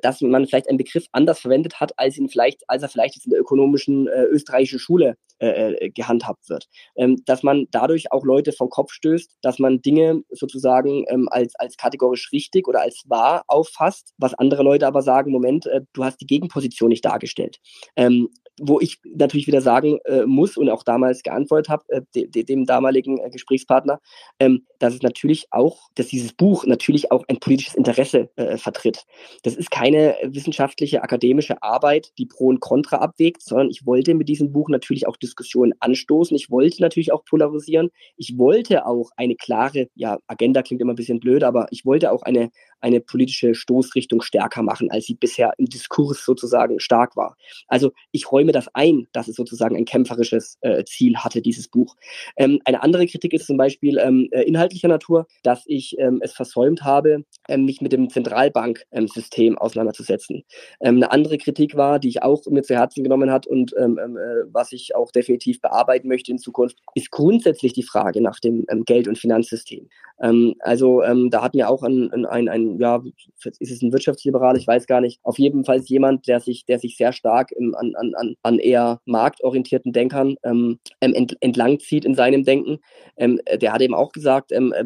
dass man vielleicht einen Begriff anders verwendet hat, als ihn vielleicht, als er vielleicht jetzt in der ökonomischen äh, österreichischen Schule äh, äh, gehandhabt wird. Ähm, dass man dadurch auch Leute vom Kopf stößt, dass man Dinge sozusagen ähm, als, als kategorisch richtig oder als wahr auffasst, was andere Leute aber sagen, Moment, äh, du hast die Gegenposition nicht dargestellt. Ähm, wo ich natürlich wieder sagen äh, muss und auch damals geantwortet habe, äh, de, de, dem damaligen äh, Gesprächspartner, ähm, dass es natürlich auch, dass dieses Buch natürlich auch ein politisches Interesse äh, vertritt. Das ist keine wissenschaftliche, akademische Arbeit, die Pro und Contra abwägt, sondern ich wollte mit diesem Buch natürlich auch Diskussionen anstoßen. Ich wollte natürlich auch polarisieren. Ich wollte auch eine klare, ja, Agenda klingt immer ein bisschen blöd, aber ich wollte auch eine, eine politische Stoßrichtung stärker machen, als sie bisher im Diskurs sozusagen stark war. Also ich räume mir das ein, dass es sozusagen ein kämpferisches äh, Ziel hatte, dieses Buch. Ähm, eine andere Kritik ist zum Beispiel ähm, äh, inhaltlicher Natur, dass ich ähm, es versäumt habe, ähm, mich mit dem Zentralbanksystem auseinanderzusetzen. Ähm, eine andere Kritik war, die ich auch mir zu Herzen genommen hat und ähm, ähm, äh, was ich auch definitiv bearbeiten möchte in Zukunft, ist grundsätzlich die Frage nach dem ähm, Geld- und Finanzsystem. Ähm, also ähm, da hat mir auch ein, ein, ein, ein, ja, ist es ein Wirtschaftsliberal, ich weiß gar nicht, auf jeden Fall jemand, der sich, der sich sehr stark im, an, an, an eher marktorientierten Denkern ähm, ent, entlang zieht in seinem Denken. Ähm, der hat eben auch gesagt, ähm, äh,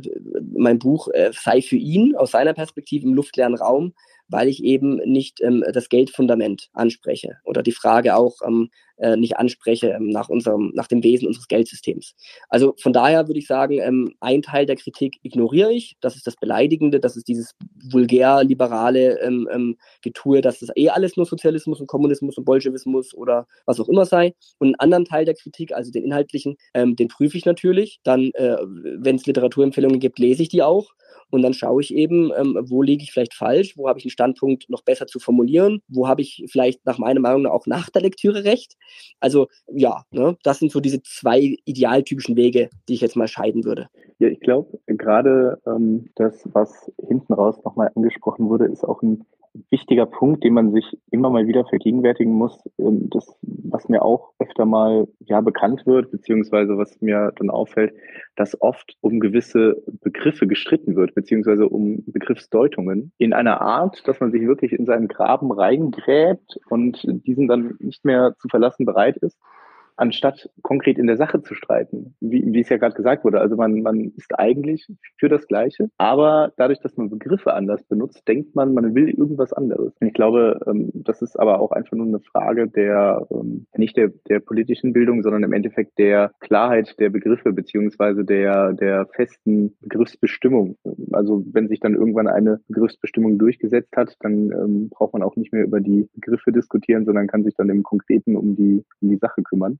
mein Buch äh, sei für ihn aus seiner Perspektive im luftleeren Raum weil ich eben nicht ähm, das Geldfundament anspreche oder die Frage auch ähm, äh, nicht anspreche ähm, nach unserem, nach dem Wesen unseres Geldsystems. Also von daher würde ich sagen, ähm, ein Teil der Kritik ignoriere ich. Das ist das Beleidigende, das ist dieses vulgär-liberale ähm, ähm, Getue, dass das eh alles nur Sozialismus und Kommunismus und Bolschewismus oder was auch immer sei. Und einen anderen Teil der Kritik, also den inhaltlichen, ähm, den prüfe ich natürlich. Dann, äh, wenn es Literaturempfehlungen gibt, lese ich die auch. Und dann schaue ich eben, ähm, wo liege ich vielleicht falsch, wo habe ich einen Standpunkt noch besser zu formulieren, wo habe ich vielleicht nach meiner Meinung auch nach der Lektüre recht. Also ja, ne, das sind so diese zwei idealtypischen Wege, die ich jetzt mal scheiden würde. Ja, ich glaube, gerade ähm, das, was hinten raus nochmal angesprochen wurde, ist auch ein wichtiger Punkt, den man sich immer mal wieder vergegenwärtigen muss, ähm, das, was mir auch öfter mal ja bekannt wird, beziehungsweise was mir dann auffällt, dass oft um gewisse Begriffe gestritten wird, beziehungsweise um Begriffsdeutungen in einer Art, dass man sich wirklich in seinen Graben reingräbt und diesen dann nicht mehr zu verlassen bereit ist anstatt konkret in der Sache zu streiten, wie, wie es ja gerade gesagt wurde. Also man, man ist eigentlich für das Gleiche, aber dadurch, dass man Begriffe anders benutzt, denkt man, man will irgendwas anderes. Und ich glaube, ähm, das ist aber auch einfach nur eine Frage der, ähm, nicht der, der politischen Bildung, sondern im Endeffekt der Klarheit der Begriffe beziehungsweise der, der festen Begriffsbestimmung. Also wenn sich dann irgendwann eine Begriffsbestimmung durchgesetzt hat, dann ähm, braucht man auch nicht mehr über die Begriffe diskutieren, sondern kann sich dann im Konkreten um die, um die Sache kümmern.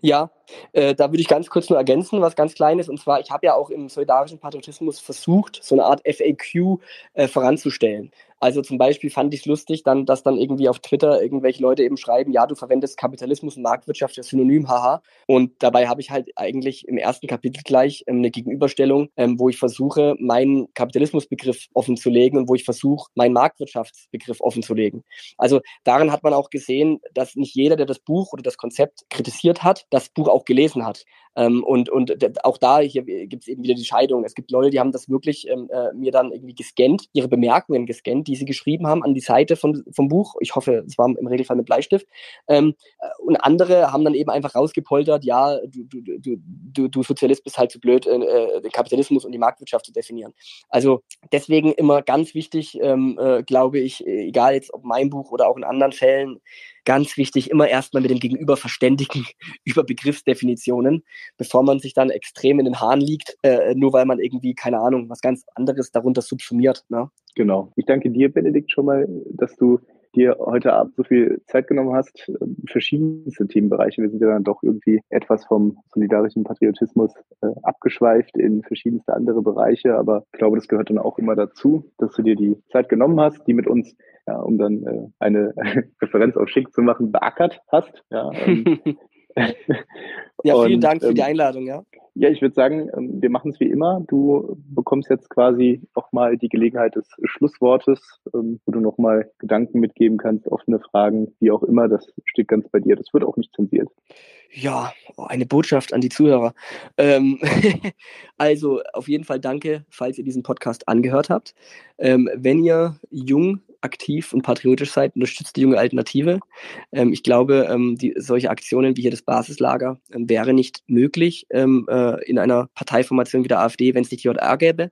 Ja, äh, da würde ich ganz kurz nur ergänzen, was ganz Kleines. Und zwar, ich habe ja auch im solidarischen Patriotismus versucht, so eine Art FAQ äh, voranzustellen. Also zum Beispiel fand ich es lustig, dann, dass dann irgendwie auf Twitter irgendwelche Leute eben schreiben, ja, du verwendest Kapitalismus und Marktwirtschaft als Synonym, haha. Und dabei habe ich halt eigentlich im ersten Kapitel gleich ähm, eine Gegenüberstellung, ähm, wo ich versuche, meinen Kapitalismusbegriff offenzulegen und wo ich versuche, meinen Marktwirtschaftsbegriff offenzulegen. Also daran hat man auch gesehen, dass nicht jeder, der das Buch oder das Konzept kritisiert hat, das Buch auch gelesen hat. Ähm, und, und auch da hier gibt es eben wieder die Scheidung. Es gibt Leute, die haben das wirklich ähm, äh, mir dann irgendwie gescannt, ihre Bemerkungen gescannt, die sie geschrieben haben an die Seite von, vom Buch. Ich hoffe, es war im Regelfall mit Bleistift. Ähm, äh, und andere haben dann eben einfach rausgepoltert, ja, du, du, du, du, du Sozialist bist halt zu blöd, äh, äh, den Kapitalismus und die Marktwirtschaft zu definieren. Also deswegen immer ganz wichtig, ähm, äh, glaube ich, egal jetzt ob mein Buch oder auch in anderen Fällen, ganz wichtig, immer erstmal mit dem Gegenüber verständigen über Begriffsdefinitionen, bevor man sich dann extrem in den Haaren liegt, äh, nur weil man irgendwie, keine Ahnung, was ganz anderes darunter subsumiert. Ne? Genau. Ich danke dir, Benedikt, schon mal, dass du dir heute Abend so viel Zeit genommen hast. Verschiedenste Themenbereiche. Wir sind ja dann doch irgendwie etwas vom solidarischen Patriotismus äh, abgeschweift in verschiedenste andere Bereiche. Aber ich glaube, das gehört dann auch immer dazu, dass du dir die Zeit genommen hast, die mit uns ja, um dann äh, eine Referenz auf Schick zu machen, beackert hast. Ja, ähm, ja vielen und, Dank für die ähm, Einladung, ja. Ja, ich würde sagen, ähm, wir machen es wie immer. Du bekommst jetzt quasi auch mal die Gelegenheit des Schlusswortes, ähm, wo du nochmal Gedanken mitgeben kannst, offene Fragen, wie auch immer. Das steht ganz bei dir. Das wird auch nicht zensiert. Ja, oh, eine Botschaft an die Zuhörer. Ähm, also auf jeden Fall danke, falls ihr diesen Podcast angehört habt. Ähm, wenn ihr jung aktiv und patriotisch seid, unterstützt die junge Alternative. Ähm, ich glaube, die, solche Aktionen wie hier das Basislager ähm, wäre nicht möglich ähm, äh, in einer Parteiformation wie der AfD, wenn es nicht die JR gäbe.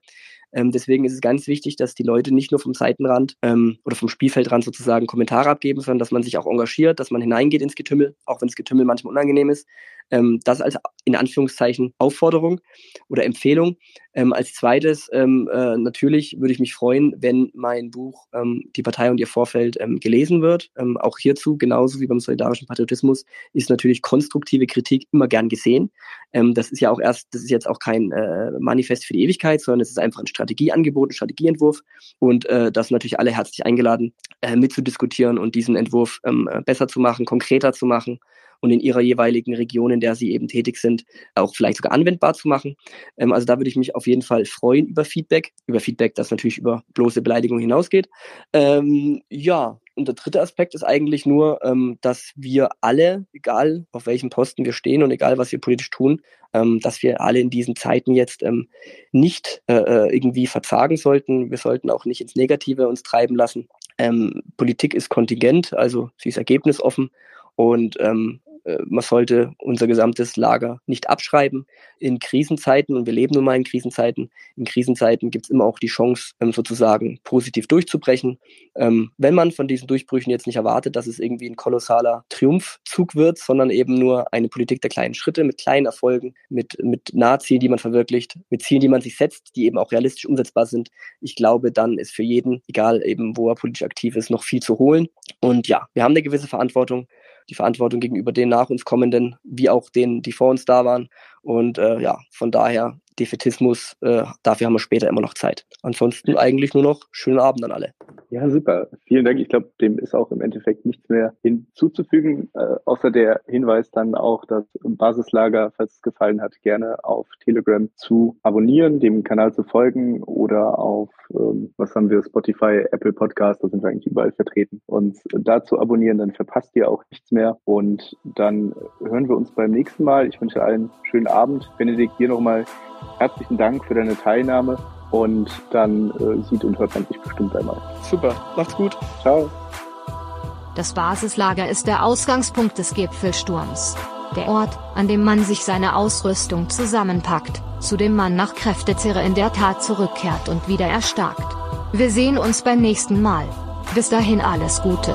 Ähm, deswegen ist es ganz wichtig, dass die Leute nicht nur vom Seitenrand ähm, oder vom Spielfeldrand sozusagen Kommentare abgeben, sondern dass man sich auch engagiert, dass man hineingeht ins Getümmel, auch wenn das Getümmel manchmal unangenehm ist. Ähm, das als in Anführungszeichen Aufforderung oder Empfehlung. Ähm, als zweites, ähm, äh, natürlich würde ich mich freuen, wenn mein Buch ähm, Die Partei und ihr Vorfeld ähm, gelesen wird. Ähm, auch hierzu, genauso wie beim solidarischen Patriotismus, ist natürlich konstruktive Kritik immer gern gesehen. Das ist ja auch erst, das ist jetzt auch kein äh, Manifest für die Ewigkeit, sondern es ist einfach ein Strategieangebot, ein Strategieentwurf. Und äh, das sind natürlich alle herzlich eingeladen, äh, mitzudiskutieren und diesen Entwurf äh, besser zu machen, konkreter zu machen und in ihrer jeweiligen Region, in der sie eben tätig sind, auch vielleicht sogar anwendbar zu machen. Ähm, also da würde ich mich auf jeden Fall freuen über Feedback, über Feedback, das natürlich über bloße Beleidigung hinausgeht. Ähm, ja, und der dritte Aspekt ist eigentlich nur, ähm, dass wir alle, egal auf welchem Posten wir stehen und egal was wir politisch tun, ähm, dass wir alle in diesen Zeiten jetzt ähm, nicht äh, äh irgendwie verzagen sollten. Wir sollten auch nicht ins Negative uns treiben lassen. Politik ist kontingent, also sie ist ergebnisoffen und ähm, äh, man sollte unser gesamtes Lager nicht abschreiben. In Krisenzeiten, und wir leben nun mal in Krisenzeiten, in Krisenzeiten gibt es immer auch die Chance, ähm, sozusagen positiv durchzubrechen. Ähm, wenn man von diesen Durchbrüchen jetzt nicht erwartet, dass es irgendwie ein kolossaler Triumphzug wird, sondern eben nur eine Politik der kleinen Schritte mit kleinen Erfolgen, mit, mit Nahzielen, die man verwirklicht, mit Zielen, die man sich setzt, die eben auch realistisch umsetzbar sind. Ich glaube, dann ist für jeden, egal eben wo er politisch aktiv ist, noch viel zu holen. Und ja, wir haben eine gewisse Verantwortung die Verantwortung gegenüber den nach uns kommenden, wie auch denen, die vor uns da waren. Und äh, ja, von daher Defetismus, äh, dafür haben wir später immer noch Zeit. Ansonsten eigentlich nur noch schönen Abend an alle. Ja, super. Vielen Dank. Ich glaube, dem ist auch im Endeffekt nichts mehr hinzuzufügen, äh, außer der Hinweis dann auch, das Basislager, falls es gefallen hat, gerne auf Telegram zu abonnieren, dem Kanal zu folgen oder auf, ähm, was haben wir, Spotify, Apple Podcast, da sind wir eigentlich überall vertreten. Und da zu abonnieren, dann verpasst ihr auch nichts mehr. Und dann hören wir uns beim nächsten Mal. Ich wünsche allen einen schönen Abend. Benedikt, dir nochmal herzlichen Dank für deine Teilnahme und dann äh, sieht und hört man sich bestimmt einmal. Super, macht's gut. Ciao. Das Basislager ist der Ausgangspunkt des Gipfelsturms. Der Ort, an dem man sich seine Ausrüstung zusammenpackt, zu dem man nach Kräftezehre in der Tat zurückkehrt und wieder erstarkt. Wir sehen uns beim nächsten Mal. Bis dahin alles Gute.